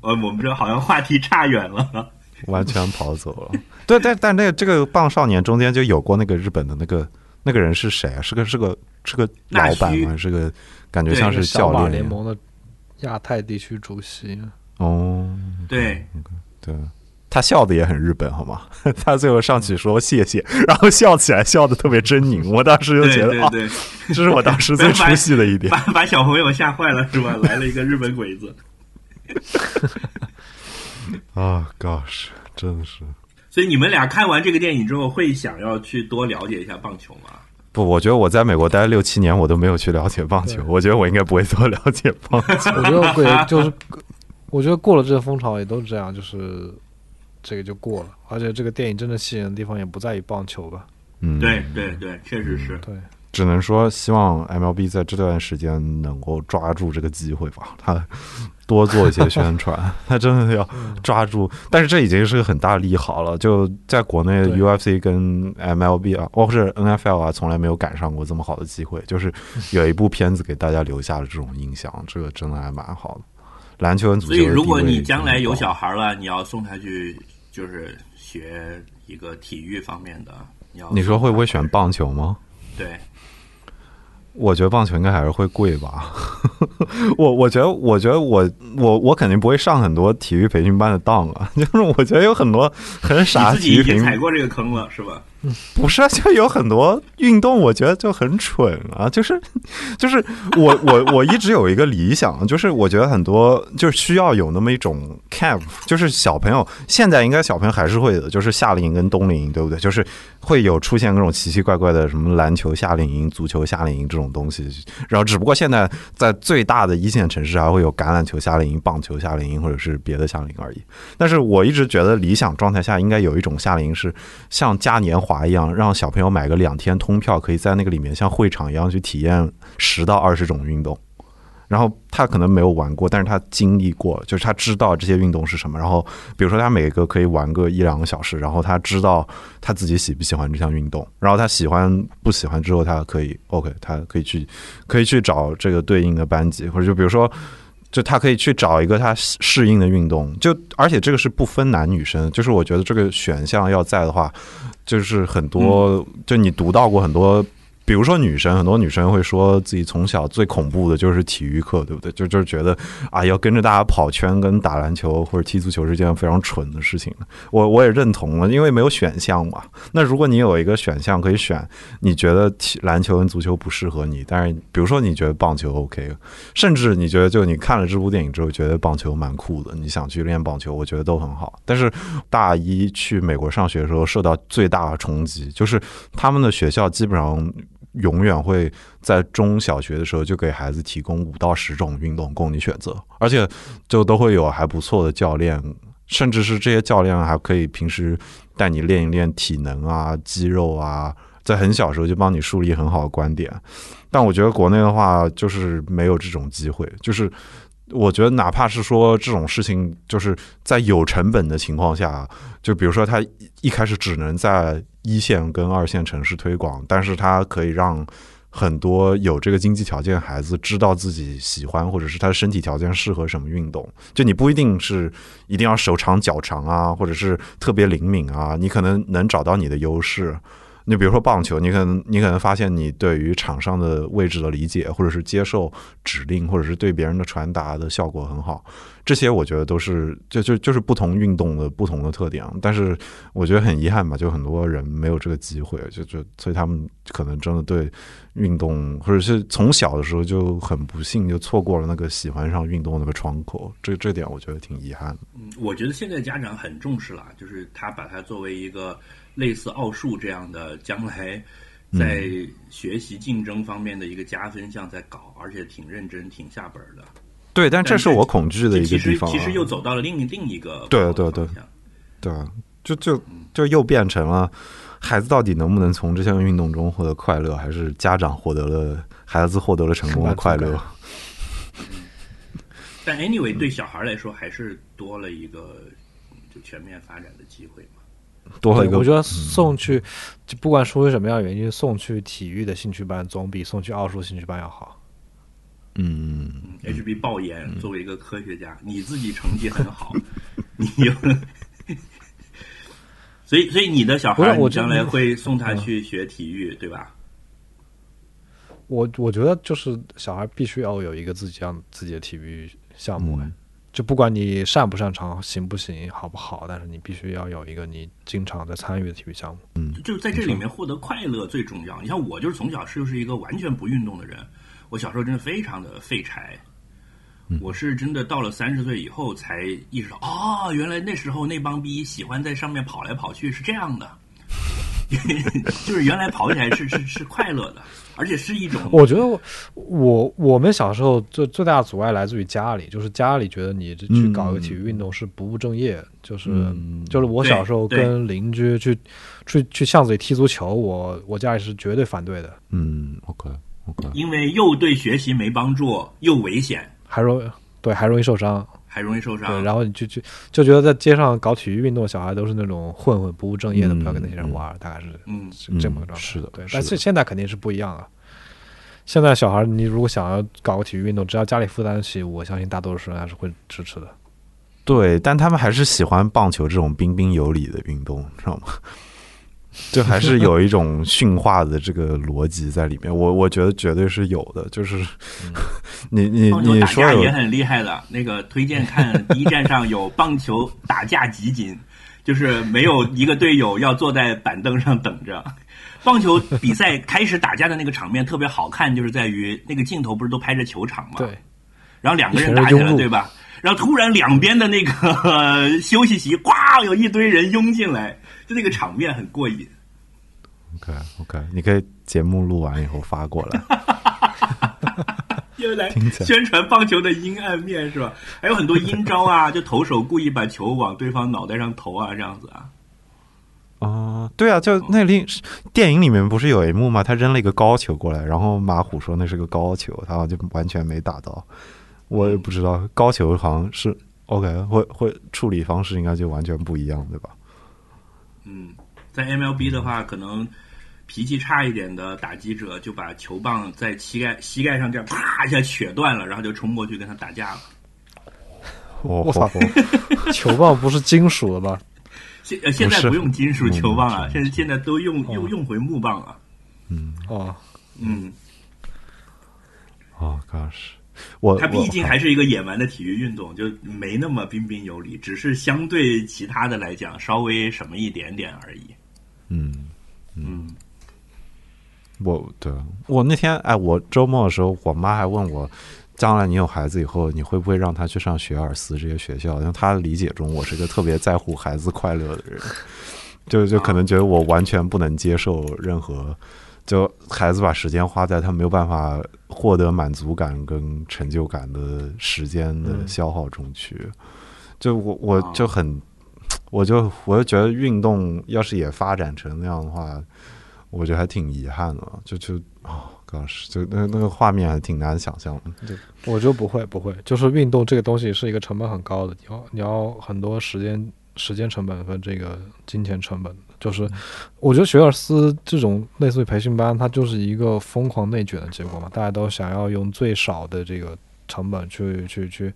呃，我们这好像话题差远了。完全跑走了。对，但但那个这个棒少年中间就有过那个日本的那个那个人是谁啊？是个是个是个老板纳吗？是个感觉像是教练联盟的亚太地区主席，哦。对，对，他笑的也很日本，好吗？他最后上去说谢谢，然后笑起来笑的特别狰狞，我当时就觉得对，这是我当时最出戏的一点。把 把小朋友吓坏了是吧？来了一个日本鬼子。啊、gosh，真的是所以你们俩看完这个电影之后，会想要去多了解一下棒球吗？不，我觉得我在美国待了六七年，我都没有去了解棒球，我觉得我应该不会多了解棒球。我觉得鬼就是，我觉得过了这个风潮也都是这样，就是这个就过了。而且这个电影真的吸引的地方也不在于棒球吧？嗯，对对对，确实是。对，只能说希望 MLB 在这段时间能够抓住这个机会吧，他多做一些宣传，他真的要抓住。但是这已经是个很大的利好了，就在国内对 UFC 跟 MLB 啊，或者是 NFL 啊，从来没有赶上过这么好的机会，就是 有一部片子给大家留下了这种印象，这个真的还蛮好的。篮球跟足球所以，如果你将来有小孩了，你要送他去，就是学一个体育方面的。你要你说会不会选？棒球吗？对，我觉得棒球应该还是会贵吧。我我觉得，我觉得我我我肯定不会上很多体育培训班的当啊。就是我觉得有很多很傻你自己已经踩过这个坑了，是吧？不是啊，就有很多运动，我觉得就很蠢啊。就是，就是我我我一直有一个理想，就是我觉得很多就是需要有那么一种 camp，就是小朋友现在应该小朋友还是会的，就是夏令营跟冬令营，对不对？就是会有出现各种奇奇怪怪的什么篮球夏令营、足球夏令营这种东西。然后只不过现在在最大的一线城市还会有橄榄球夏令营、棒球夏令营或者是别的夏令营而已。但是我一直觉得理想状态下应该有一种夏令营是像嘉年华一样，让小朋友买个两天通票，可以在那个里面像会场一样去体验十到二十种运动。然后他可能没有玩过，但是他经历过，就是他知道这些运动是什么。然后比如说他每个可以玩个一两个小时，然后他知道他自己喜不喜欢这项运动，然后他喜欢不喜欢之后，他可以 OK，他可以去可以去找这个对应的班级，或者就比如说。就他可以去找一个他适应的运动，就而且这个是不分男女生，就是我觉得这个选项要在的话，就是很多，就你读到过很多，比如说女生，很多女生会说自己从小最恐怖的就是体育课，对不对？就就是觉得啊，要跟着大家跑圈，跟打篮球或者踢足球是件非常蠢的事情。我我也认同了，因为没有选项嘛。那如果你有一个选项可以选，你觉得踢篮球跟足球不适合你，但是比如说你觉得棒球 OK，甚至你觉得就你看了这部电影之后觉得棒球蛮酷的，你想去练棒球，我觉得都很好。但是大一去美国上学的时候，受到最大的冲击就是他们的学校基本上。永远会在中小学的时候就给孩子提供五到十种运动供你选择，而且就都会有还不错的教练，甚至是这些教练还可以平时带你练一练体能啊、肌肉啊，在很小时候就帮你树立很好的观点。但我觉得国内的话，就是没有这种机会，就是。我觉得，哪怕是说这种事情，就是在有成本的情况下，就比如说他一开始只能在一线跟二线城市推广，但是它可以让很多有这个经济条件孩子知道自己喜欢或者是他的身体条件适合什么运动。就你不一定是一定要手长脚长啊，或者是特别灵敏啊，你可能能找到你的优势。你比如说棒球，你可能你可能发现你对于场上的位置的理解，或者是接受指令，或者是对别人的传达的效果很好。这些我觉得都是就就就是不同运动的不同的特点。但是我觉得很遗憾吧，就很多人没有这个机会，就就所以他们可能真的对运动，或者是从小的时候就很不幸就错过了那个喜欢上运动那个窗口。这这点我觉得挺遗憾。嗯，我觉得现在家长很重视了，就是他把它作为一个。类似奥数这样的，将来在学习竞争方面的一个加分项在搞，而且挺认真、挺下本的。对，但这是我恐惧的一个地方。其实又走到了另另一个对对对，对，就就就又变成了孩子到底能不能从这项运动中获得快乐，还是家长获得了孩子获得了成功的快乐？但 anyway，对小孩来说，还是多了一个就全面发展的机会。多了一个，我觉得送去，就不管出于什么样原因，送去体育的兴趣班总比送去奥数兴趣班要好。嗯，HB 爆言，作为一个科学家，你自己成绩很好，你有，所以所以你的小孩，我将来会送他去学体育，对吧？我我觉得就是小孩必须要有一个自己样自己的体育项目。就不管你擅不擅长、行不行、好不好，但是你必须要有一个你经常在参与的体育项目。嗯，就在这里面获得快乐最重要。你像我，就是从小是就是一个完全不运动的人，我小时候真的非常的废柴。我是真的到了三十岁以后才意识到，哦，原来那时候那帮逼喜欢在上面跑来跑去是这样的，就是原来跑起来是是是快乐的。而且是一种，我觉得我我们小时候最最大的阻碍来自于家里，就是家里觉得你去搞一个体育运动是不务正业，就是就是我小时候跟邻居去去去巷子里踢足球，我我家里是绝对反对的。嗯，OK OK，因为又对学习没帮助，又危险，还容对还容易受伤。还容易受伤，对，然后你就就就觉得在街上搞体育运动，小孩都是那种混混，不务正业的，不要跟那些人玩，大概是嗯是这么个状态。是的，对。但是现在肯定是不一样了。现在小孩，你如果想要搞个体育运动，只要家里负担得起，我相信大多数人还是会支持的。对，但他们还是喜欢棒球这种彬彬有礼的运动，知道吗？就还是有一种驯化的这个逻辑在里面，我我觉得绝对是有的。就是 你你你说也很厉害的，那个推荐看 B 站上有棒球打架集锦，就是没有一个队友要坐在板凳上等着。棒球比赛开始打架的那个场面特别好看，就是在于那个镜头不是都拍着球场吗？对，然后两个人打起来了，对吧？然后突然两边的那个呃休息席，呱，有一堆人拥进来，就那个场面很过瘾。OK OK，你可以节目录完以后发过来。又来宣传棒球的阴暗面是吧？还有很多阴招啊，就投手故意把球往对方脑袋上投啊，这样子啊。哦，对啊，就那另电影里面不是有一幕吗？他扔了一个高球过来，然后马虎说那是个高球，他就完全没打到。我也不知道高球好像是 OK，会会处理方式应该就完全不一样，对吧？嗯，在 MLB 的话，可能脾气差一点的打击者就把球棒在膝盖膝盖上这样啪一下瘸断了，然后就冲过去跟他打架了。我我操我 球棒不是金属的吗？现呃现在不用金属球棒啊，嗯现在现在都用哦用用回木棒了。嗯。哦，嗯，哦，gosh，我他毕竟还是一个野蛮的体育运动，就没那么彬彬有礼，只是相对其他的来讲稍微什么一点点而已。嗯，嗯，我对我那天哎，我周末的时候，我妈还问我，将来你有孩子以后，你会不会让他去上学而思这些学校？因为她理解中我是个特别在乎孩子快乐的人，就就可能觉得我完全不能接受任何。就孩子把时间花在他没有办法获得满足感跟成就感的时间的嗯消耗中去，就我我啊就很，我就我就觉得运动要是也发展成那样的话，我觉得还挺遗憾的，就就哦，gosh，就那那个画面还挺难想象的。对我觉得不会不会，就是运动这个东西是一个成本很高的，你要你要很多时间时间成本和这个金钱成本。就是我觉得学而思这种类似于培训班，它就是一个疯狂内卷的结果嘛，大家都想要用最少的这个成本去去去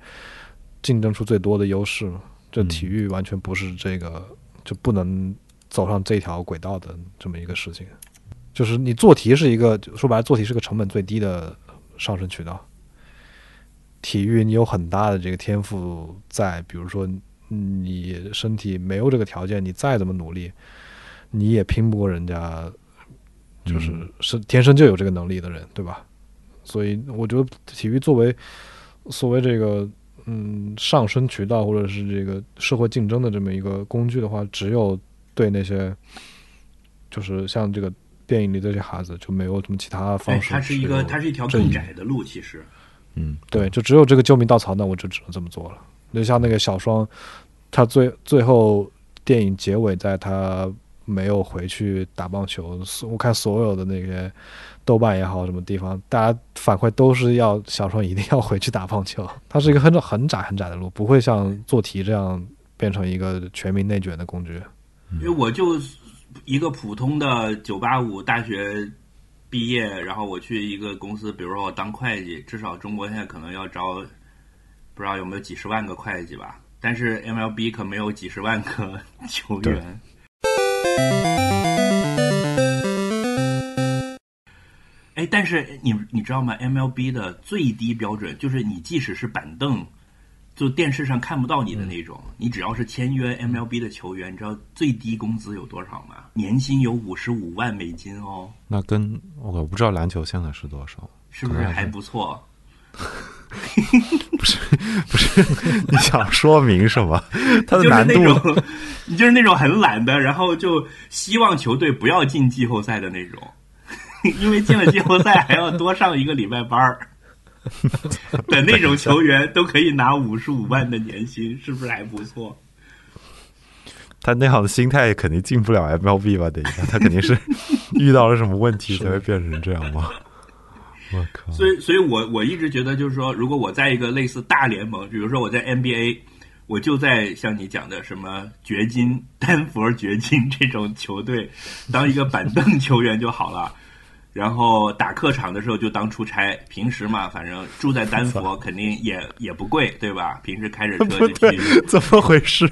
竞争出最多的优势嘛。这嗯体育完全不是这个就不能走上这条轨道的这么一个事情。就是你做题是一个说白了，做题是个成本最低的上升渠道。体育你有很大的这个天赋在，比如说你身体没有这个条件，你再怎么努力，你也拼不过人家，就是嗯是天生就有这个能力的人，对吧？所以我觉得体育作为所谓这个嗯上升渠道或者是这个社会竞争的这么一个工具的话，只有对那些就是像这个电影里这些孩子就没有什么其他哎方，式。它是一个它是一条更窄的路，其实。嗯，对，就只有这个救命稻草，那我就只能这么做了。就像那个小双，他最最后电影结尾，在他没有回去打棒球，所我看所有的那些豆瓣也好，什么地方，大家反馈都是要小时候一定要回去打棒球。它是一个很很窄很窄的路，不会像做题这样变成一个全民内卷的工具。因为我就一个普通的九八五大学毕业，然后我去一个公司，比如说我当会计，至少中国现在可能要招，不知道有没有几十万个会计吧。但是 MLB 可没有几十万个球员。哎，但是你你知道吗？MLB 的最低标准就是你即使是板凳，就电视上看不到你的那种，你只要是签约 MLB 的球员，你知道最低工资有多少吗？年薪有五十五万美金哦，那跟我我不知道篮球现在是多少，是不是还不错？不是 不是 你想说明什么？它的就是难度你就是那种很懒的，然后就希望球队不要进季后赛的那种，因为进了季后赛还要多上一个礼拜班儿的那种球员，都可以拿五十五万的年薪，是不是还不错？他那样的心态肯定进不了 MLB 吧？等一下，他肯定是遇到了什么问题才会变成这样吗？我靠！所以，所以我我一直觉得，就是说，如果我在一个类似大联盟，比如说我在 NBA，我就在像你讲的什么掘金、丹佛掘金这种球队当一个板凳球员就好了。然后打客场的时候就当出差，平时嘛，反正住在丹佛 肯定也也不贵，对吧？平时开着车就去，怎么回事？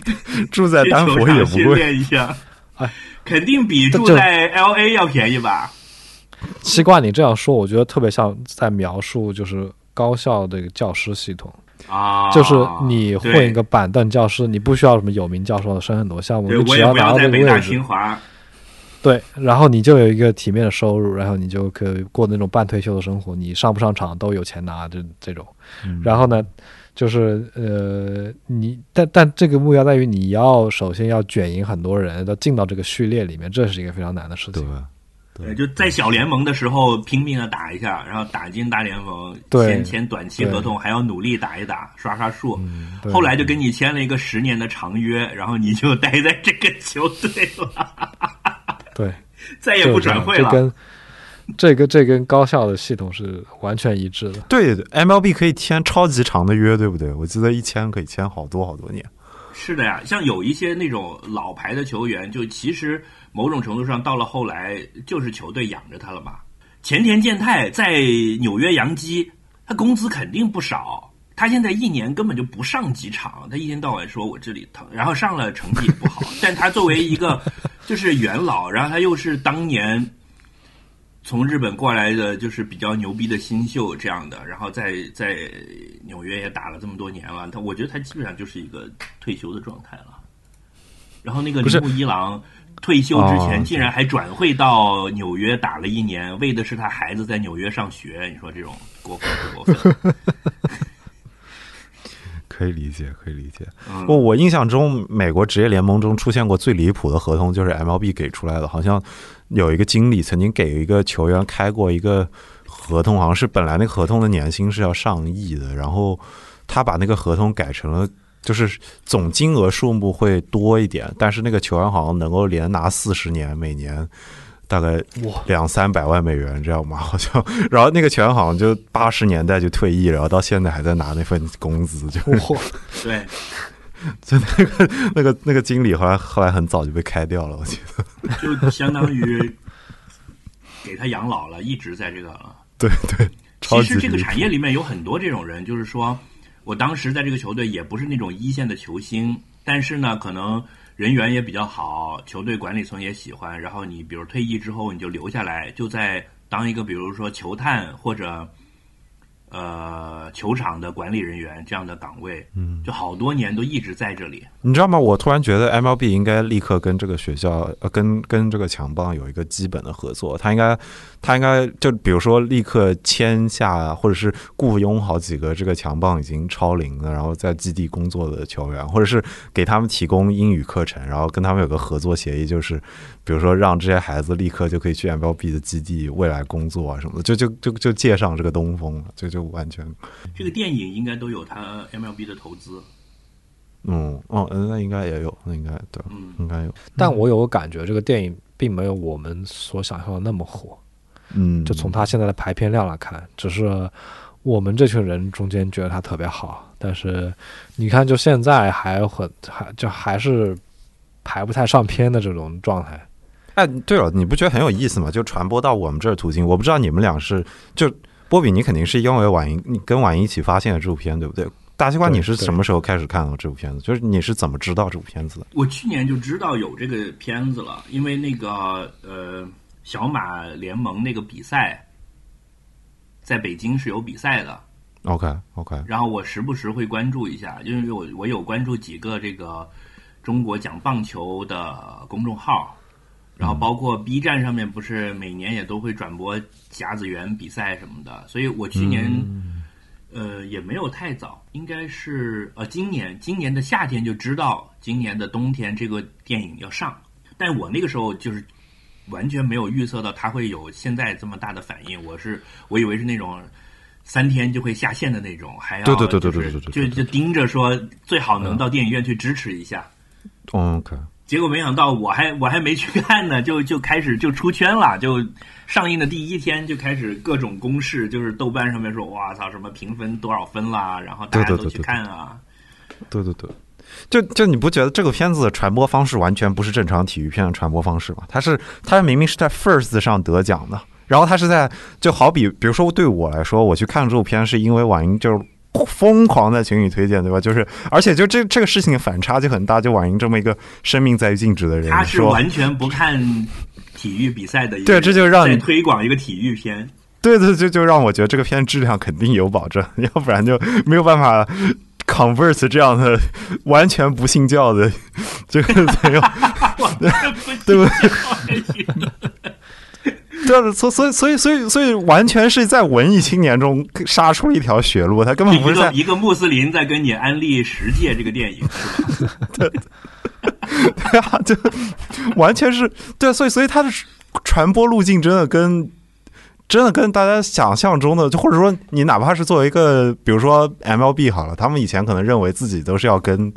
住在丹佛球场训也不贵，练一下哎，肯定比住在 LA 要便宜吧？西瓜，你这样说，我觉得特别像在描述就是高校这个教师系统。啊，就是你混一个板凳教师，你不需要什么有名教授的升很多项目，对，你只我也不达到这个位置清，华，对，然后你就有一个体面的收入，然后你就可以过那种半退休的生活，你上不上场都有钱拿，这这种。嗯然后呢，就是呃，你但但这个目标在于你要首先要卷赢很多人，要进到这个序列里面，这是一个非常难的事情。对，就在小联盟的时候拼命的打一下，然后打进大联盟，对先签短期合同，还要努力打一打，刷刷数。嗯后来就跟你签了一个十年的长约，然后你就待在这个球队了，对，再也不转会了。这跟这跟这跟高校的系统是完全一致的。对，MLB 可以签超级长的约，对不对？我记得一签可以签好多好多年。是的呀，像有一些那种老牌的球员，就其实某种程度上到了后来就是球队养着他了嘛。前田健太在纽约洋基，他工资肯定不少。他现在一年根本就不上几场，他一天到晚说我这里疼，然后上了成绩也不好。但他作为一个就是元老，然后他又是当年从日本过来的，就是比较牛逼的新秀这样的，然后在在纽约也打了这么多年了，他我觉得他基本上就是一个退休的状态了。然后那个铃木一郎退休之前，哦竟然还转会到纽约打了一年，为的是他孩子在纽约上学。你说这种过分不过分？可以理解，可以理解。嗯我我印象中，美国职业联盟中出现过最离谱的合同，就是 MLB 给出来的，好像有一个经理曾经给一个球员开过一个合同，好像是本来那个合同的年薪是要上亿的，然后他把那个合同改成了。就是总金额数目会多一点，但是那个球员好像能够连拿四十年，每年大概哇两三百万美元这样嘛，好像。然后那个球员好像就八十年代就退役，然后到现在还在拿那份工资，就哇，对，就那个那个那个经理后来后来很早就被开掉了，我记得。就相当于给他养老了，一直在这个了。对对，其实这个产业里面有很多这种人，就是说我当时在这个球队也不是那种一线的球星，但是呢，可能人缘也比较好，球队管理层也喜欢。然后你比如退役之后，你就留下来，就在当一个比如说球探或者呃球场的管理人员这样的岗位，嗯，就好多年都一直在这里。你知道吗？我突然觉得 MLB 应该立刻跟这个学校，呃，跟跟这个强棒有一个基本的合作。他应该，他应该就比如说立刻签下，或者是雇佣好几个这个强棒已经超龄了，然后在基地工作的球员，或者是给他们提供英语课程，然后跟他们有个合作协议，就是比如说让这些孩子立刻就可以去 MLB 的基地未来工作啊什么的，就就就就借上这个东风了，就就完全，这个电影应该都有他 MLB 的投资，嗯哦，嗯那应该也有，那应该对，嗯，应该有，但我有个感觉，这个电影并没有我们所想象的那么火。嗯，就从他现在的排片量来看，只是我们这群人中间觉得他特别好，但是你看，就现在还很还就还是排不太上片的这种状态。哎，对了，你不觉得很有意思吗？就传播到我们这儿途径，我不知道你们俩是就波比，你肯定是因为婉莹，你跟婉莹一起发现的这部片，对不对？大西瓜，你是什么时候开始看到这部片子？就是你是怎么知道这部片子的？我去年就知道有这个片子了，因为那个呃小马联盟那个比赛，在北京是有比赛的，OK OK，然后我时不时会关注一下，因为我我有关注几个这个中国讲棒球的公众号，然后包括 B 站上面不是每年也都会转播甲子园比赛什么的，所以我去年、呃也没有太早，应该是呃今年今年的夏天就知道今年的冬天这个电影要上，但我那个时候就是完全没有预测到它会有现在这么大的反应，我是我以为是那种。三天就会下线的那种，还要对对对对就是对对对对就就盯着说最好能到电影院去支持一下。OK，结果没想到我还我还没去看呢，就就开始就出圈了，就上映的第一天就开始各种公示，就是豆瓣上面说哇操什么评分多少分啦，然后大家都去看啊。对对对。就就你不觉得这个片子的传播方式完全不是正常体育片的传播方式吗？它是它明明是在 First 上得奖的，然后它是在就好比比如说对我来说，我去看这部片是因为婉莹就是疯狂在群里推荐，对吧？就是而且就这这个事情的反差就很大，就婉莹这么一个生命在于静止的人，他是说完全不看体育比赛的一个，对这就让你推广一个体育片。对对，就就让我觉得这个片质量肯定有保证，要不然就没有办法 converse 这样的完全不信教的这个朋友，对不对？对，所所以所以所以所以完全是在文艺青年中杀出了一条血路，他根本不是在一个穆斯林在跟你安利《十戒》这个电影，是吧？对啊，就完全是对，所以所以它的传播路径真的跟真的跟大家想象中的，就或者说你哪怕是作为一个，比如说 MLB 好了，他们以前可能认为自己都是要跟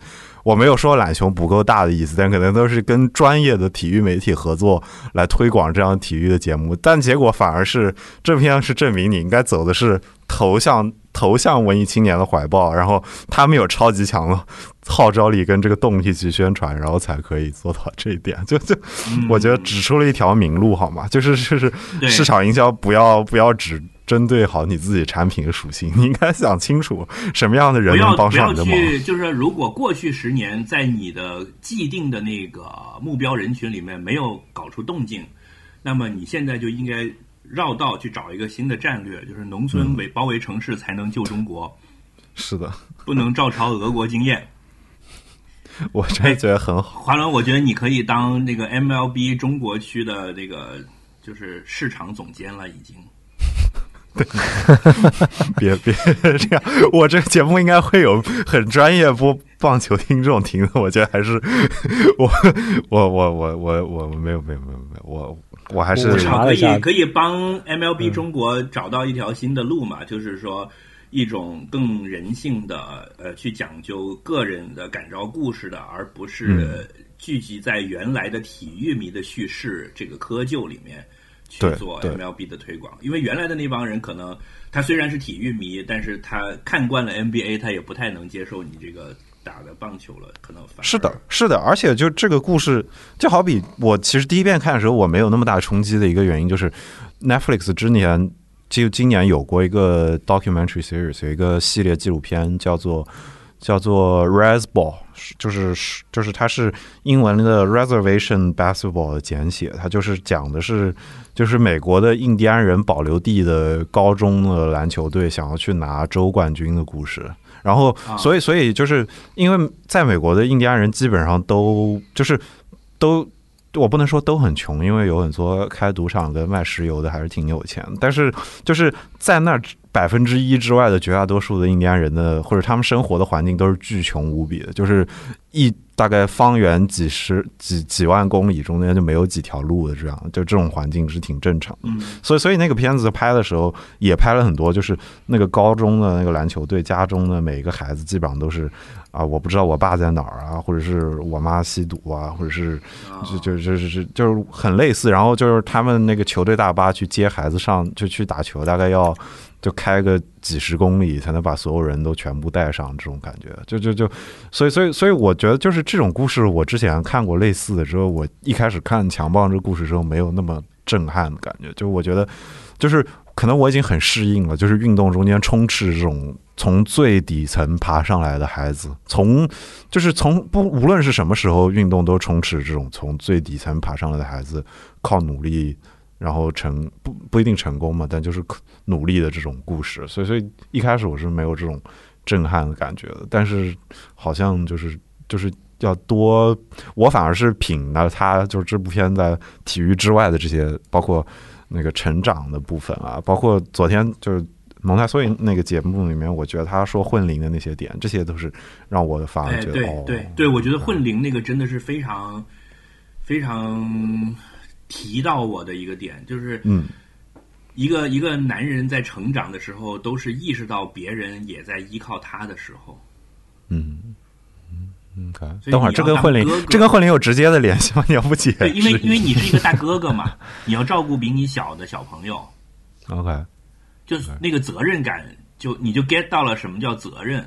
我没有说懒熊不够大的意思，但可能都是跟专业的体育媒体合作来推广这样体育的节目，但结果反而是这篇是证明你应该走的是投向投向文艺青年的怀抱，然后他们有超级强的号召力跟这个动力去宣传，然后才可以做到这一点。就就我觉得指出了一条明路，好吗？就是就是市场营销不要不要只针对好你自己产品的属性，你应该想清楚什么样的人不能帮要不要上你的忙。去，就是说如果过去十年在你的既定的那个目标人群里面没有搞出动静，那么你现在就应该绕道去找一个新的战略，就是农村围包围城市才能救中国，是的，不能照抄俄国经验。我真的觉得很好。华伦，我觉得你可以当那个 MLB 中国区的这个就是市场总监了，已经。别别这样，我这个节目应该会有很专业播棒球听众听的。我觉得还是我我我我我我没有没有没有没有，我我还是我可以可以帮 MLB 中国找到一条新的路嘛，就是说一种更人性的呃，去讲究个人的感召故事的，而不是聚集在原来的体育迷的叙事这个窠臼里面去做 MLB 的推广。因为原来的那帮人可能他虽然是体育迷，但是他看惯了 NBA，他也不太能接受你这个打的棒球了，可能反是的，是的，而且就这个故事，就好比我其实第一遍看的时候，我没有那么大冲击的一个原因，就是 Netflix 之前就今年有过一个 documentary series，有一个系列纪录片叫做叫做 Resball，就是就是它是英文的 Reservation Basketball 的简写，它就是讲的是就是美国的印第安人保留地的高中的篮球队想要去拿州冠军的故事。然后，所以，所以就是因为在美国的印第安人基本上都就是都，我不能说都很穷，因为有很多开赌场跟卖石油的还是挺有钱。但是就是在那百分之一之外的绝大多数的印第安人的或者他们生活的环境都是巨穷无比的，就是一大概方圆几十几几万公里中间就没有几条路的这样，就这种环境是挺正常的。嗯所以，所以那个片子拍的时候也拍了很多，就是那个高中的那个篮球队，家中的每一个孩子基本上都是啊，我不知道我爸在哪儿啊，或者是我妈吸毒啊，或者是就就就是是就是很类似。然后就是他们那个球队大巴去接孩子上就去打球，大概要就开个几十公里才能把所有人都全部带上，这种感觉，就就就，所以所以所以我觉得就是这种故事，我之前看过类似的之后，我一开始看强棒这个故事之后没有那么震撼的感觉，就我觉得就是可能我已经很适应了，就是运动中间充斥这种从最底层爬上来的孩子，从就是从不无论是什么时候运动都充斥这种从最底层爬上来的孩子，靠努力。然后成不不一定成功嘛，但就是努力的这种故事，所以所以一开始我是没有这种震撼的感觉的，但是好像就是就是要多，我反而是品了他就是这部片在体育之外的这些，包括那个成长的部分啊，包括昨天就是蒙太梭利那个节目里面，我觉得他说混龄的那些点，这些都是让我反而，觉得、哦，对对，我觉得混龄那个真的是非常非常提到我的一个点，就是嗯。一个一个男人在成长的时候，都是意识到别人也在依靠他的时候。嗯嗯等会儿这跟混龄哥哥。这跟混龄有直接的联系吗？你要不解对，因为因为你是一个大哥哥嘛，你要照顾比你小的小朋友，OK，就是那个责任感，就你就 get 到了什么叫责任。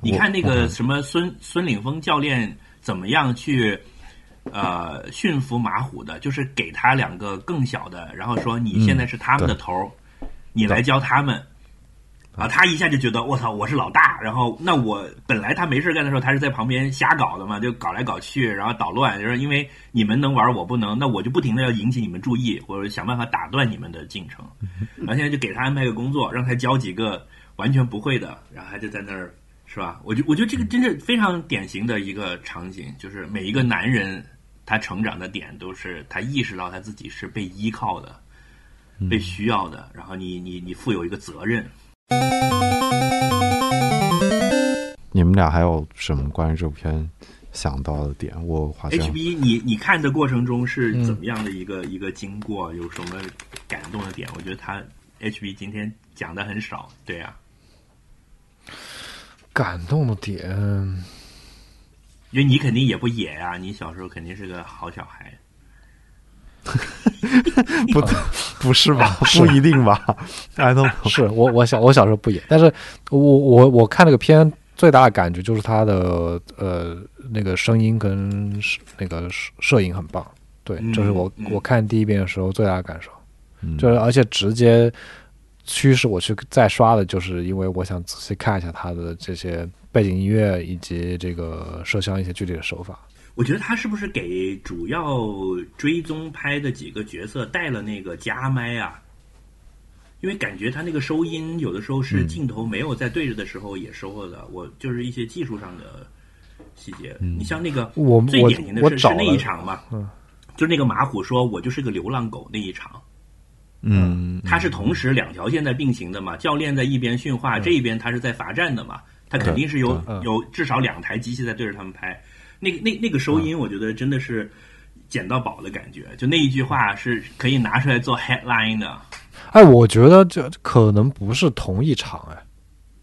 你看那个什么孙孙岭峰教练怎么样去呃驯服马虎的，就是给他两个更小的，然后说你现在是他们的头儿，你来教他们。啊，他一下就觉得我操，我是老大。然后那我本来他没事干的时候，他是在旁边瞎搞的嘛，就搞来搞去，然后捣乱。就是因为你们能玩，我不能，那我就不停的要引起你们注意，或者想办法打断你们的进程。然后现在就给他安排个工作，让他教几个完全不会的，然后他就在那儿，是吧？我就我觉得这个真是非常典型的一个场景，就是每一个男人他成长的点都是他意识到他自己是被依靠的。被需要的，然后你你你负有一个责任。你们俩还有什么关于这部片想到的点？我好像 HB，你你看的过程中是怎么样的一个、一个经过？有什么感动的点？我觉得他 HB 今天讲的很少，对呀、感动的点，因为你肯定也不野呀、你小时候肯定是个好小孩。不 不是吧？不一定吧？I don't know。是我我小我小时候不野，但是我我我看那个片最大的感觉就是他的呃那个声音跟那个摄摄影很棒，对，嗯这是我嗯我看第一遍的时候最大的感受，嗯就是而且直接驱使我去再刷的，就是因为我想仔细看一下他的这些背景音乐以及这个摄像一些具体的手法。我觉得他是不是给主要追踪拍的几个角色带了那个加麦啊？因为感觉他那个收音有的时候是嗯镜头没有在对着的时候也收了的。我就是一些技术上的细节。你像那个我我最典型的是是那一场嘛，嗯，就那个马虎说我就是个流浪狗那一场，嗯，他是同时两条线在并行的嘛，教练在一边训话，这一边他是在罚站的嘛，他肯定是有嗯。有至少两台机器在对着他们拍。那个那那个收音，我觉得真的是捡到宝的感觉，就那一句话是可以拿出来做 headline 的。哎，我觉得这可能不是同一场，哎，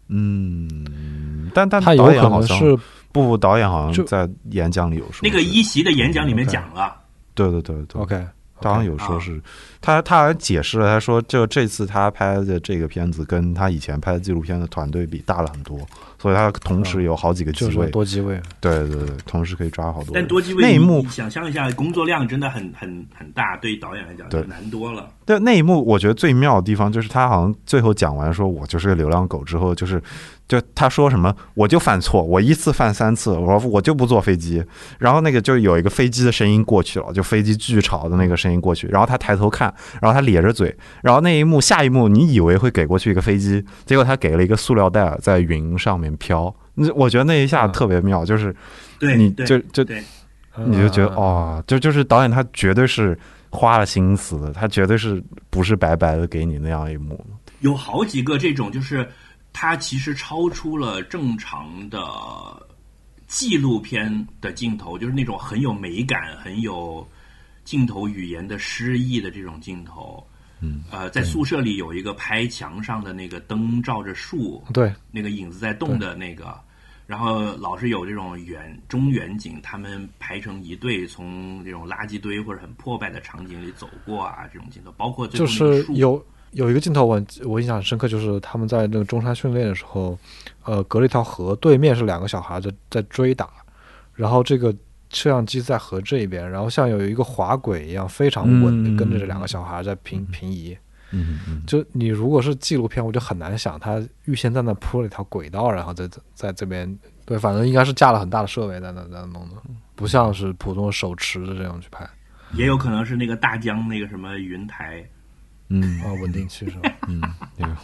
嗯，但但他有可导演好像能是不不，导演好像在演讲里有说那个一席的演讲里面讲了，对对对对。OK，他好像有说是，他他好像解释了，他说就这次他拍的这个片子跟他以前拍的纪录片的团队比大了很多，所以他同时有好几个机就是位，多机位，对对对，同时可以抓好多。但多机位你那一幕想象一下，工作量真的很很很大，对导演来讲就对难多了。对那一幕，我觉得最妙的地方就是他好像最后讲完说我就是个流浪狗之后，就是就他说什么我就犯错，我一次犯三次，我说我就不坐飞机。然后那个就有一个飞机的声音过去了，就飞机巨吵的那个声音过去，然后他抬头看，然后他咧着嘴，然后那一幕下一幕你以为会给过去一个飞机，结果他给了一个塑料袋在云上面飘。那我觉得那一下特别妙，就是对，你就就，你就觉得，哦，就就是导演他绝对是花了心思的，他绝对是不是白白的给你那样一幕。有好几个这种，就是它其实超出了正常的纪录片的镜头，就是那种很有美感、很有镜头语言的诗意的这种镜头。嗯，呃，在宿舍里有一个拍墙上的那个灯照着树，对，那个影子在动的那个，然后老是有这种远中远景，他们排成一队从这种垃圾堆或者很破败的场景里走过啊，这种镜头，包括最就是有有一个镜头我我印象很深刻，就是他们在那个中山训练的时候，呃，隔了一条河，对面是两个小孩在在追打，然后这个摄像机在河这边，然后像有一个滑轨一样非常稳的嗯跟着这两个小孩在平平移。嗯嗯，就你如果是纪录片，我就很难想他预先在那铺了一条轨道，然后在在这边，对，反正应该是架了很大的设备在那在那弄的，不像是普通手持的这样去拍也有可能是那个大疆那个什么云台，嗯。啊，稳定器是吧？嗯，那个，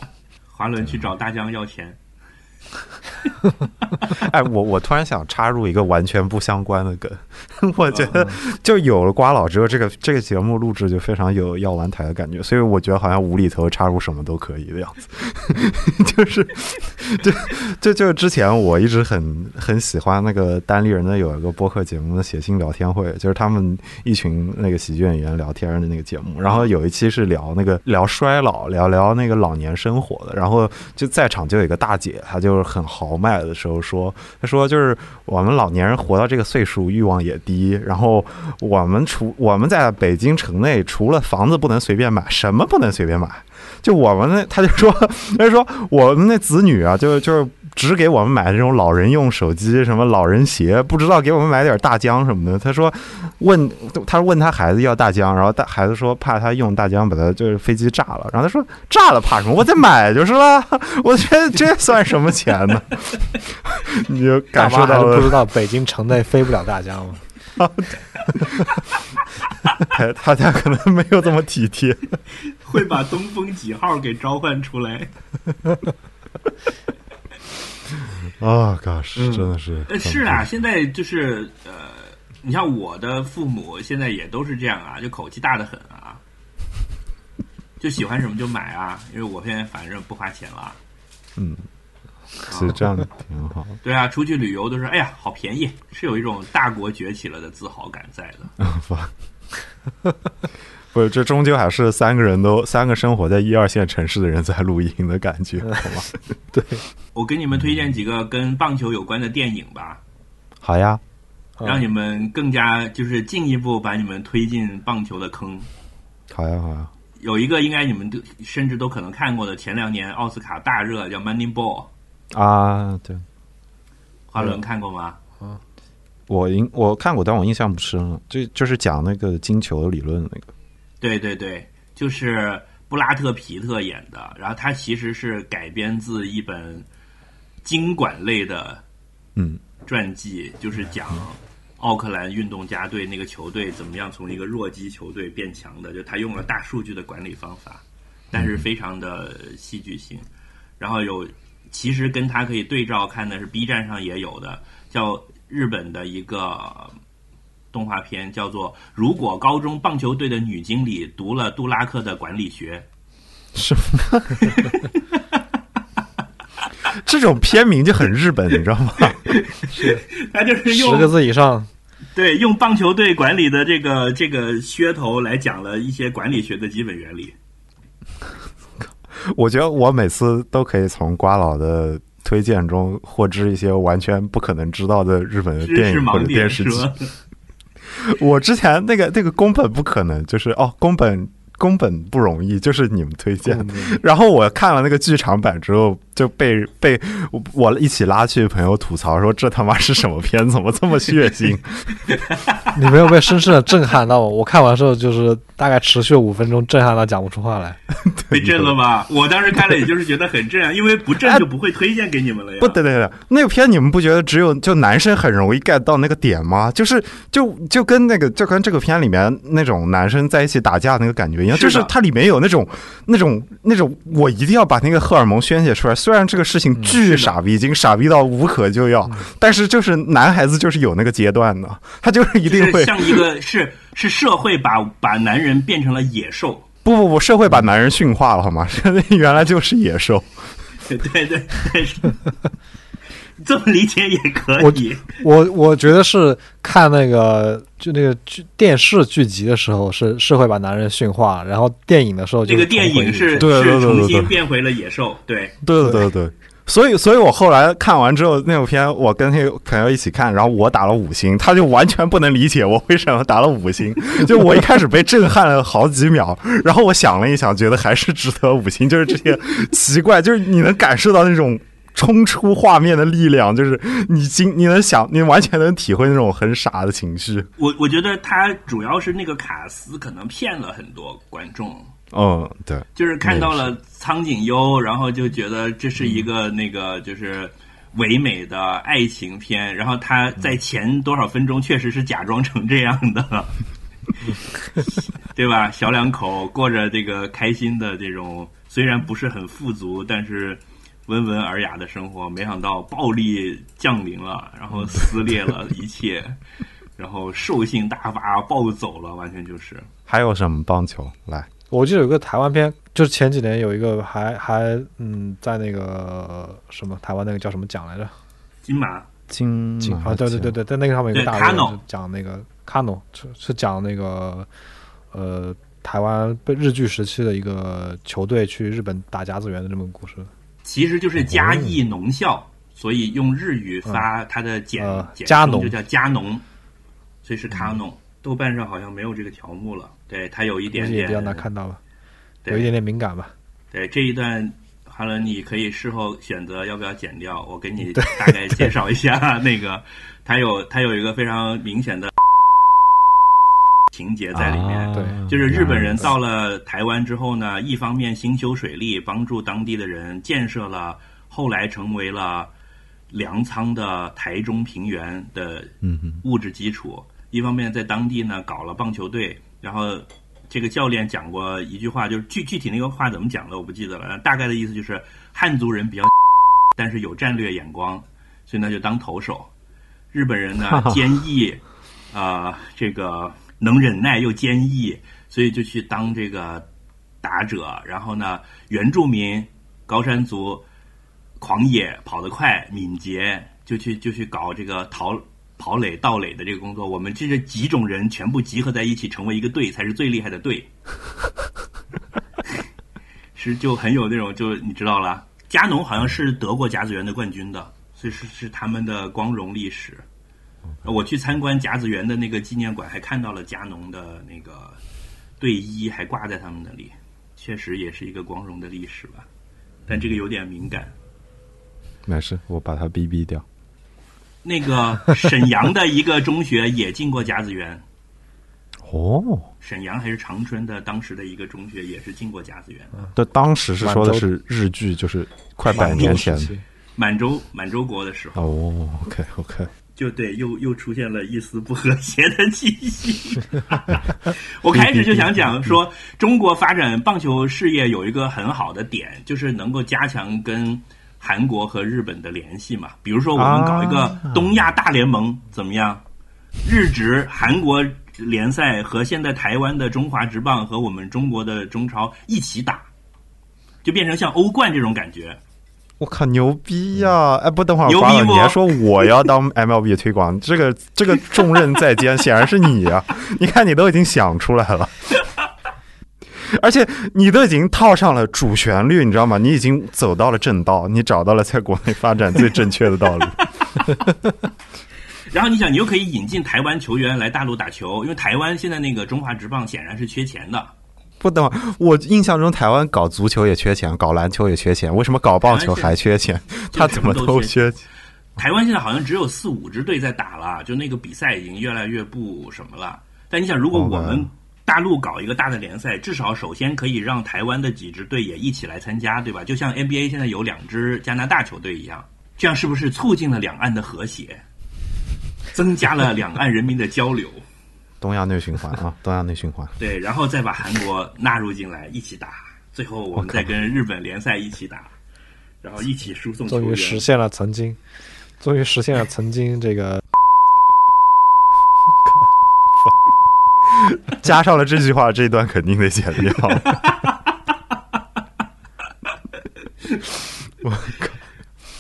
华伦去找大疆要钱，哎，我我突然想插入一个完全不相关的梗，我觉得就有了瓜老之后，这个这个节目录制就非常有药丸台的感觉，所以我觉得好像无厘头插入什么都可以的样子，就是就就就之前我一直很很喜欢那个单立人的有一个播客节目的写信聊天会，就是他们一群那个喜剧演员聊天的那个节目，然后有一期是聊那个聊衰老，聊聊那个老年生活的，然后就在场就有一个大姐，她就就是很豪迈的时候说，他说就是我们老年人活到这个岁数，欲望也低，然后我们除我们在北京城内，除了房子不能随便买，什么不能随便买。就我们那，他就说，他就说我们那子女啊，就就是只给我们买这种老人用手机，什么老人鞋，不知道给我们买点大疆什么的。他说问他问他孩子要大疆，然后大孩子说怕他用大疆把他就是飞机炸了，然后他说炸了怕什么？我再买 就是了。我觉得这算什么钱呢？你就大感受到了不知道北京城内飞不了大疆吗？他他家可能没有这么体贴。会把东风几号给召唤出来。啊、gosh，嗯真的是呃，是啊，现在就是呃，你像我的父母现在也都是这样啊，就口气大的很啊，就喜欢什么就买啊，因为我现在反正不花钱了。嗯，其实这样挺好。对啊，出去旅游都是哎呀好便宜，是有一种大国崛起了的自豪感在的。不，不是，这终究还是三个人都三个生活在一二线城市的人在录音的感觉，好吗？我给你们推荐几个跟棒球有关的电影吧，好呀，嗯让你们更加就是进一步把你们推进棒球的坑。好呀，好呀。有一个应该你们都甚至都可能看过的，前两年奥斯卡大热叫《Moneyball》，啊，对，华伦看过吗？嗯我印我看过，但我印象不深了。就就是讲那个金球理论的那个。对对对，就是布拉特皮特演的，然后他其实是改编自一本经管类的嗯。传记，就是讲奥克兰运动家队那个球队怎么样从一个弱鸡球队变强的，就他用了大数据的管理方法，但是非常的戏剧性。然后有其实跟他可以对照看的是 B 站上也有的，叫日本的一个动画片，叫做《如果高中棒球队的女经理读了杜拉克的管理学》。什么？这种片名就很日本，你知道吗？他就是用十个字以上，对用棒球队管理的这个这个噱头来讲了一些管理学的基本原理。我觉得我每次都可以从瓜老的推荐中获知一些完全不可能知道的日本的电影或者电视剧。我之前那个那个宫本不可能，就是哦，宫本宫本不容易，就是你们推荐的。然后我看了那个剧场版之后，就被被我我一起拉去朋友吐槽说这他妈是什么片，怎么这么血腥？你没有被深深的震撼到？我看完之后就是大概持续五分钟，震撼到讲不出话来。被震了吧？我当时看了，也就是觉得很震撼，因为不震就不会推荐给你们了呀。不对对对，那个片你们不觉得只有就男生很容易 get 到那个点吗？就是就就跟那个就跟这个片里面那种男生在一起打架那个感觉一样，是就是它里面有那种那种那种我一定要把那个荷尔蒙宣泄出来。虽然这个事情巨傻逼，已经傻逼到无可救药，但是就是男孩子就是有那个阶段的，他就是一定会像一个是是社会把把男人变成了野兽。不不不，社会把男人驯化了好吗？原来就是野兽。对对对，对是 这么理解也可以。我我觉得是看那个就那个剧电视剧集的时候是是会把男人驯化，然后电影的时候就这个电影是对对对对是重新变回了野兽，对，对对对对。所以，所以我后来看完之后，那部片我跟那个朋友一起看，然后我打了五星，他就完全不能理解我为什么打了五星。就我一开始被震撼了好几秒，然后我想了一想，觉得还是值得五星。就是这些奇怪，就是你能感受到那种冲出画面的力量，就是你经你能想，你完全能体会那种很傻的情绪。我我觉得他主要是那个卡斯可能骗了很多观众，嗯，对，就是看到了苍井优，然后就觉得这是一个那个就是唯美的爱情片，然后他在前多少分钟确实是假装成这样的，对吧？小两口过着这个开心的这种，虽然不是很富足，但是温文尔雅的生活，没想到暴力降临了，然后撕裂了 一切，然后兽性大发，暴走了，完全就是。还有什么棒球？来，我记得有个台湾片，就是前几年有一个还还嗯，在那个什么台湾那个叫什么奖来着？金马金金马啊，对对对对，在那个上面有个大热 Kano 就讲那个 Kano 是是讲那个呃台湾被日据时期的一个球队去日本打甲子园的这么个故事。其实就是嘉义农校，所以用日语发它的简、呃简加农称就叫加农，所以是卡农。豆瓣上好像没有这个条目了，对它有一点点比较难看到吧，对有一点点敏感吧。对这一段哈伦，你可以事后选择要不要剪掉。我给你大概介绍一下 那个，它有它有一个非常明显的情节在里面。啊对就是日本人到了台湾之后呢，一方面兴修水利，帮助当地的人建设了后来成为了粮仓的台中平原的物质基础；一方面在当地呢搞了棒球队，然后这个教练讲过一句话，就是具具体那个话怎么讲的我不记得了，大概的意思就是汉族人比较，但是有战略眼光，所以呢就当投手。日本人呢 坚毅，啊、这个能忍耐又坚毅，所以就去当这个打者。然后呢，原住民高山族狂野跑得快敏捷，就去就去搞这个逃跑垒盗垒的这个工作。我们这这几种人全部集合在一起，成为一个队，才是最厉害的队。是就很有那种，就你知道了，加农好像是得过甲子园的冠军的，所以是是他们的光荣历史。我去参观甲子园的那个纪念馆，还看到了加农的那个队衣，还挂在他们那里，确实也是一个光荣的历史吧。但这个有点敏感。没事，我把它逼逼掉。那个沈阳的一个中学也进过甲子园，哦，沈阳还是长春的当时的一个中学也是进过甲子园。这当时是说的是日剧，就是快百年前。满洲满洲国的时候，哦，OK OK，就对，又又出现了一丝不和谐的气息。我开始就想讲说，中国发展棒球事业有一个很好的点，就是能够加强跟韩国和日本的联系嘛。比如说，我们搞一个东亚大联盟怎么样？日职韩国联赛和现在台湾的中华职棒和我们中国的中超一起打，就变成像欧冠这种感觉。我靠，牛逼呀、哎，不，等会儿牛逼不瓜了，你还说我要当 MLB 推广，这个这个重任在肩，显然是你呀、你看，你都已经想出来了。而且你都已经套上了主旋律，你知道吗？你已经走到了正道，你找到了在国内发展最正确的道路。然后你想，你又可以引进台湾球员来大陆打球，因为台湾现在那个中华职棒显然是缺钱的。不等会，我印象中台湾搞足球也缺钱，搞篮球也缺钱，为什么搞棒球还缺钱？他怎么都缺钱？台湾现在好像只有四五支队在打了，就那个比赛已经越来越不什么了。但你想，如果我们大陆搞一个大的联赛，至少首先可以让台湾的几支队也一起来参加，对吧？就像 NBA 现在有两支加拿大球队一样，这样是不是促进了两岸的和谐，增加了两岸人民的交流？东亚内循环啊，东亚内循环。对，然后再把韩国纳入进来一起打，最后我们再跟日本联赛一起打，然后一起输送。终于实现了曾经，终于实现了曾经这个 加上了这句话，这一段肯定得剪掉。我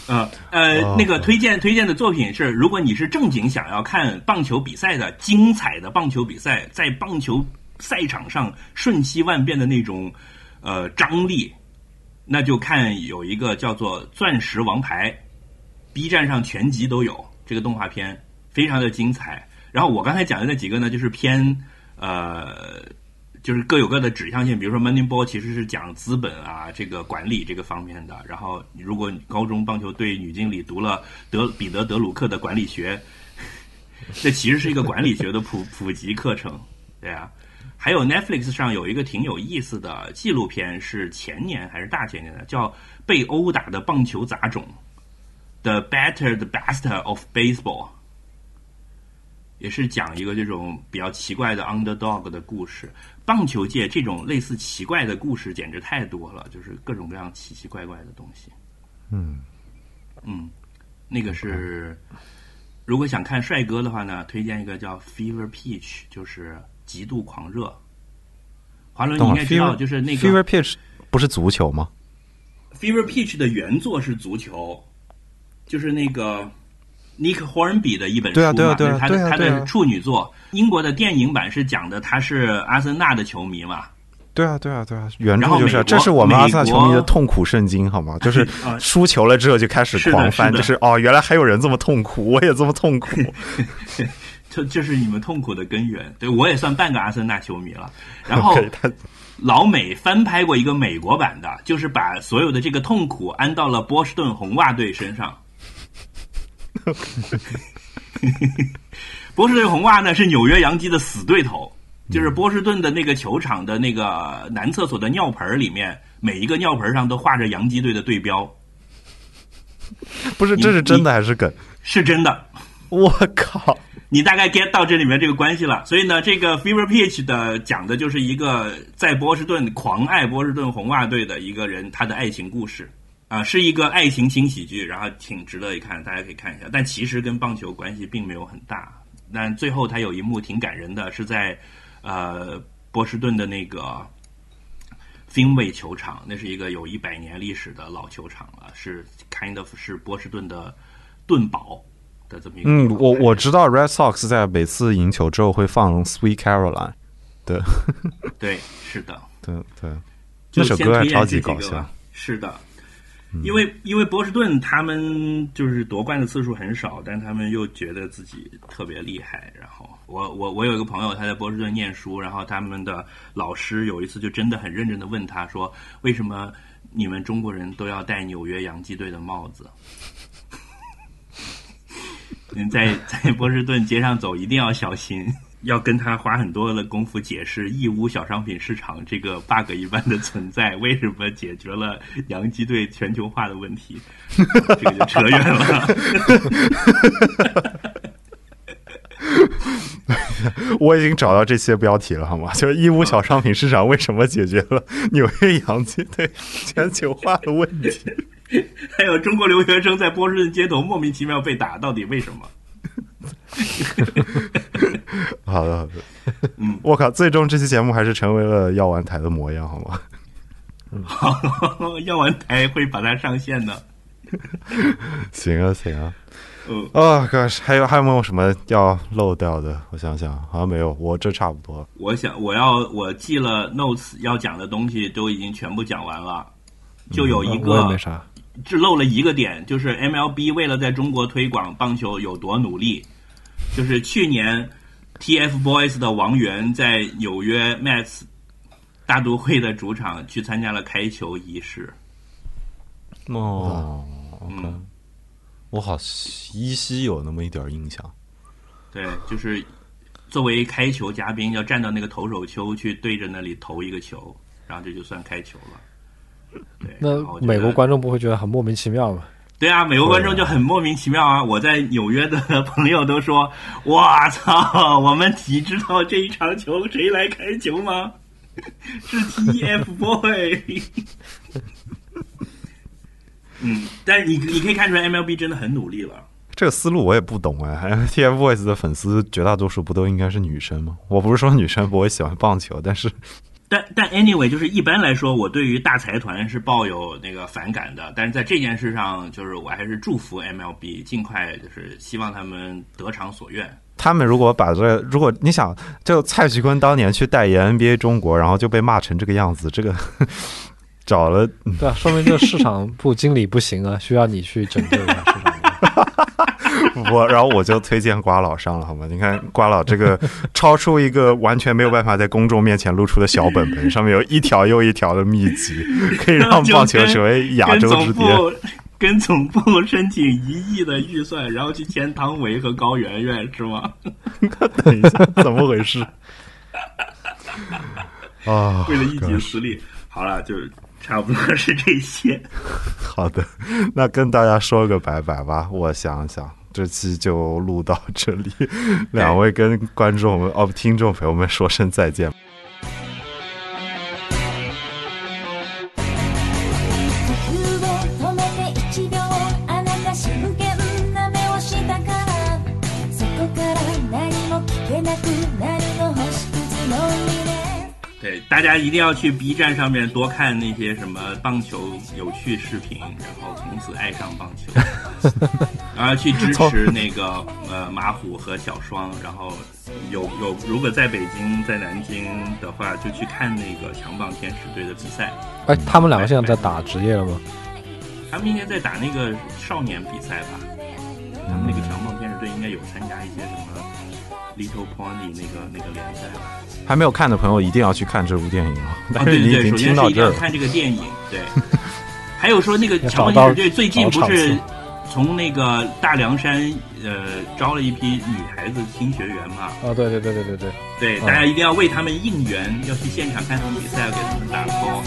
靠！呃，那个推荐推荐的作品是，如果你是正经想要看棒球比赛的精彩的棒球比赛，在棒球赛场上瞬息万变的那种呃张力，那就看有一个叫做《钻石王牌》，B 站上全集都有这个动画片，非常的精彩。然后我刚才讲的那几个呢，就是偏呃。就是各有各的指向性，比如说《Moneyball》其实是讲资本啊，这个管理这个方面的。然后，如果高中棒球队女经理读了德彼得德鲁克的管理学，这其实是一个管理学的普 普及课程，对啊。还有 Netflix 上有一个挺有意思的纪录片，是前年还是大前年的，叫《被殴打的棒球杂种》，The Better the Best of Baseball。也是讲一个这种比较奇怪的 underdog 的故事。棒球界这种类似奇怪的故事简直太多了，就是各种各样奇奇怪怪的东西。嗯嗯，那个是，如果想看帅哥的话呢，推荐一个叫 Fever Pitch，就是极度狂热。华伦，你应该知道，就是那个 Fever 个 Pitch 不是足球吗？Fever Pitch 的原作是足球，就是那个 Nick Hornby 的一本书嘛，对啊对啊对啊他的他的处女作。英国的电影版是讲的他是阿森纳的球迷嘛，对啊，对啊，对啊，原著就是这是我们阿森纳球迷的痛苦圣经，好吗？就是啊输球了之后就开始狂翻，就是哦，原来还有人这么痛苦，我也这么痛苦。这这是你们痛苦的根源。对我也算半个阿森纳球迷了。然后 老美翻拍过一个美国版的，就是把所有的这个痛苦安到了波士顿红袜队身上。波士顿红袜呢是纽约洋基的死对头，就是波士顿的那个球场的那个男厕所的尿盆里面，每一个尿盆上都画着洋基队的队标，不是，这是真的还是梗？是真的。我靠！你大概 get 到这里面这个关系了。所以呢，这个 Fever Pitch 的讲的就是一个在波士顿狂爱波士顿红袜队的一个人他的爱情故事啊、是一个爱情轻喜剧，然后挺值得一看，大家可以看一下。但其实跟棒球关系并没有很大。但最后他有一幕挺感人的，是在呃波士顿的那个 Finway 球场，那是一个有一百年历史的老球场了，是 kind of 是波士顿的盾堡的这么一个嗯，我我知道 Red Sox 在每次赢球之后会放 Sweet Caroline，对 对，是的。对对，就那首歌还超级搞笑。是的，因为因为波士顿他们就是夺冠的次数很少，但他们又觉得自己特别厉害。然后我我我有一个朋友他在波士顿念书，然后他们的老师有一次就真的很认真的问他说：“为什么你们中国人都要戴纽约洋基队的帽子？” 你在在波士顿街上走一定要小心，要跟他花很多的功夫解释义乌小商品市场这个 bug 一般的存在，为什么解决了洋基队全球化的问题，这个就扯远了。我已经找到这些标题了，好吗？就是义乌小商品市场为什么解决了纽约洋基队全球化的问题？还有中国留学生在波士顿街头莫名其妙被打，到底为什么？好的好的，嗯，我靠，最终这期节目还是成为了药丸台的模样，好吗？好，药丸台会把它上线的。行啊行啊。嗯，啊、哥，还有还有没有什么要漏掉的？我想想，好像没有，我这差不多。我想我要我记了 notes 要讲的东西都已经全部讲完了，就有一个没啥。只漏了一个点，就是 MLB 为了在中国推广棒球有多努力，就是去年 TFBOYS 的王源在纽约 Mets 大都会的主场去参加了开球仪式。哦，OK，、嗯，我好依稀有那么一点印象。对，就是作为开球嘉宾要站到那个投手丘去对着那里投一个球，然后这就算开球了。对，那美国观众不会觉得很莫名其妙吗？对啊，美国观众就很莫名其妙啊！我在纽约的朋友都说：“我操，我们你知道这一场球谁来开球吗？是 TFBOY。”嗯，但是你你可以看出来，MLB 真的很努力了。这个思路我也不懂哎，TFBOYS 的粉丝绝大多数不都应该是女生吗？我不是说女生不会喜欢棒球，但是但但 anyway，就是一般来说，我对于大财团是抱有那个反感的。但是在这件事上，就是我还是祝福 MLB 尽快，就是希望他们得偿所愿。他们如果把这，如果你想，就蔡徐坤当年去代言 NBA 中国，然后就被骂成这个样子，这个找了对啊，说明这个市场部经理不行啊，需要你去拯救一下市场部。我，然后我就推荐瓜老上了，好吗？你看瓜老这个超出一个完全没有办法在公众面前露出的小本本，上面有一条又一条的秘籍，可以让棒球成为亚洲之巅。跟总部申请一亿的预算，然后去签汤唯和高圆圆是吗？等一下，怎么回事？啊，为了一己私利。好了，就是差不多是这些。好的，那跟大家说个拜拜吧。我想想，这期就录到这里，两位跟观众们哦听众朋友们说声再见。大家一定要去 B 站上面多看那些什么棒球有趣视频，然后从此爱上棒球，然后去支持那个呃马虎和小双，然后有有如果在北京在南京的话，就去看那个强棒天使队的比赛，哎，他们两个现在在打职业了吗？他们应该在打那个少年比赛吧？他们那个强棒天使队应应该有参加一些什么 Little Pony 那个那个联赛吧？还没有看的朋友一定要去看这部电影啊！啊，但是对对对，你已经首先听到这儿了，是一定要看这个电影，对。还有说那个要长找到影队最近不是从那个大凉山呃招了一批女孩子新学员嘛？啊，对对对对对对，对，嗯大家一定要为他们应援，要去现场看他们比赛，要给他们打 call。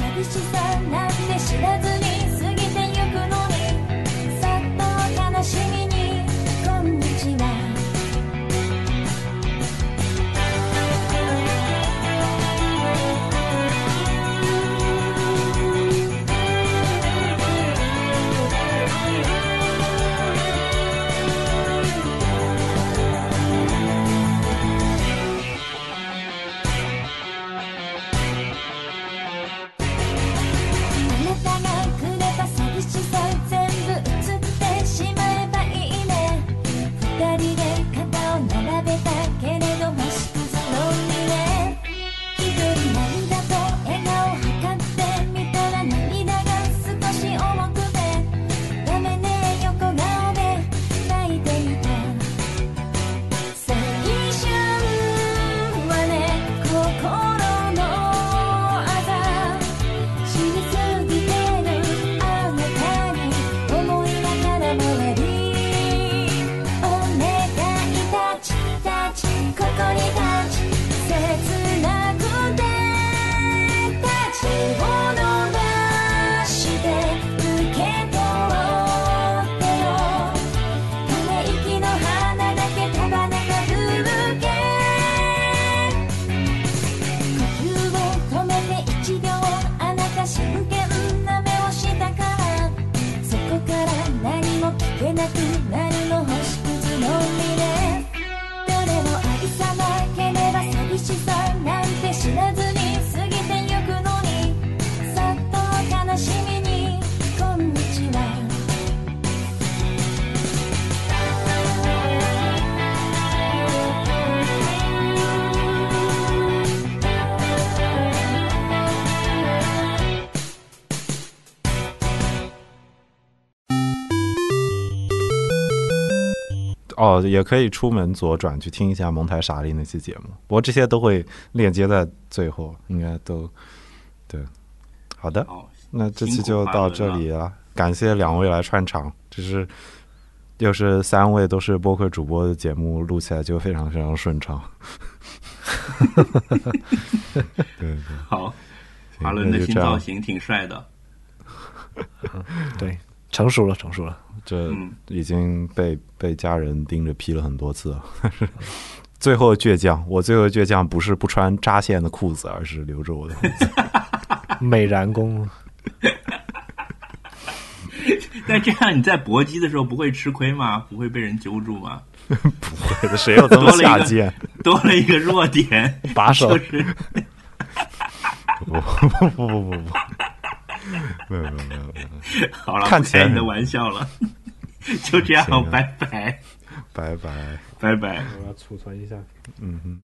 哦，也可以出门左转去听一下蒙台傻利那期节目，不过这些都会链接在最后，应该都对。好的，好，那这期就到这里了，感谢两位来串场，这是又是三位都是播客主播的节目，录起来就非常非常顺畅。对对，好，行华伦的新造型挺帅的。对，成熟了，成熟了。这嗯已经被被家人盯着批了很多次了。最后的倔强，我最后的倔强不是不穿扎线的裤子，而是留着我的胡子。美髯公，但这样你在搏击的时候不会吃亏吗？不会被人揪住吗？不会的，谁有这么下贱？多了一个弱点，把手就是不不不不不不，没有没有没有没有，好了，看起来不开你的玩笑了。就这样拜拜，拜拜。拜拜。我要储存一下。嗯哼。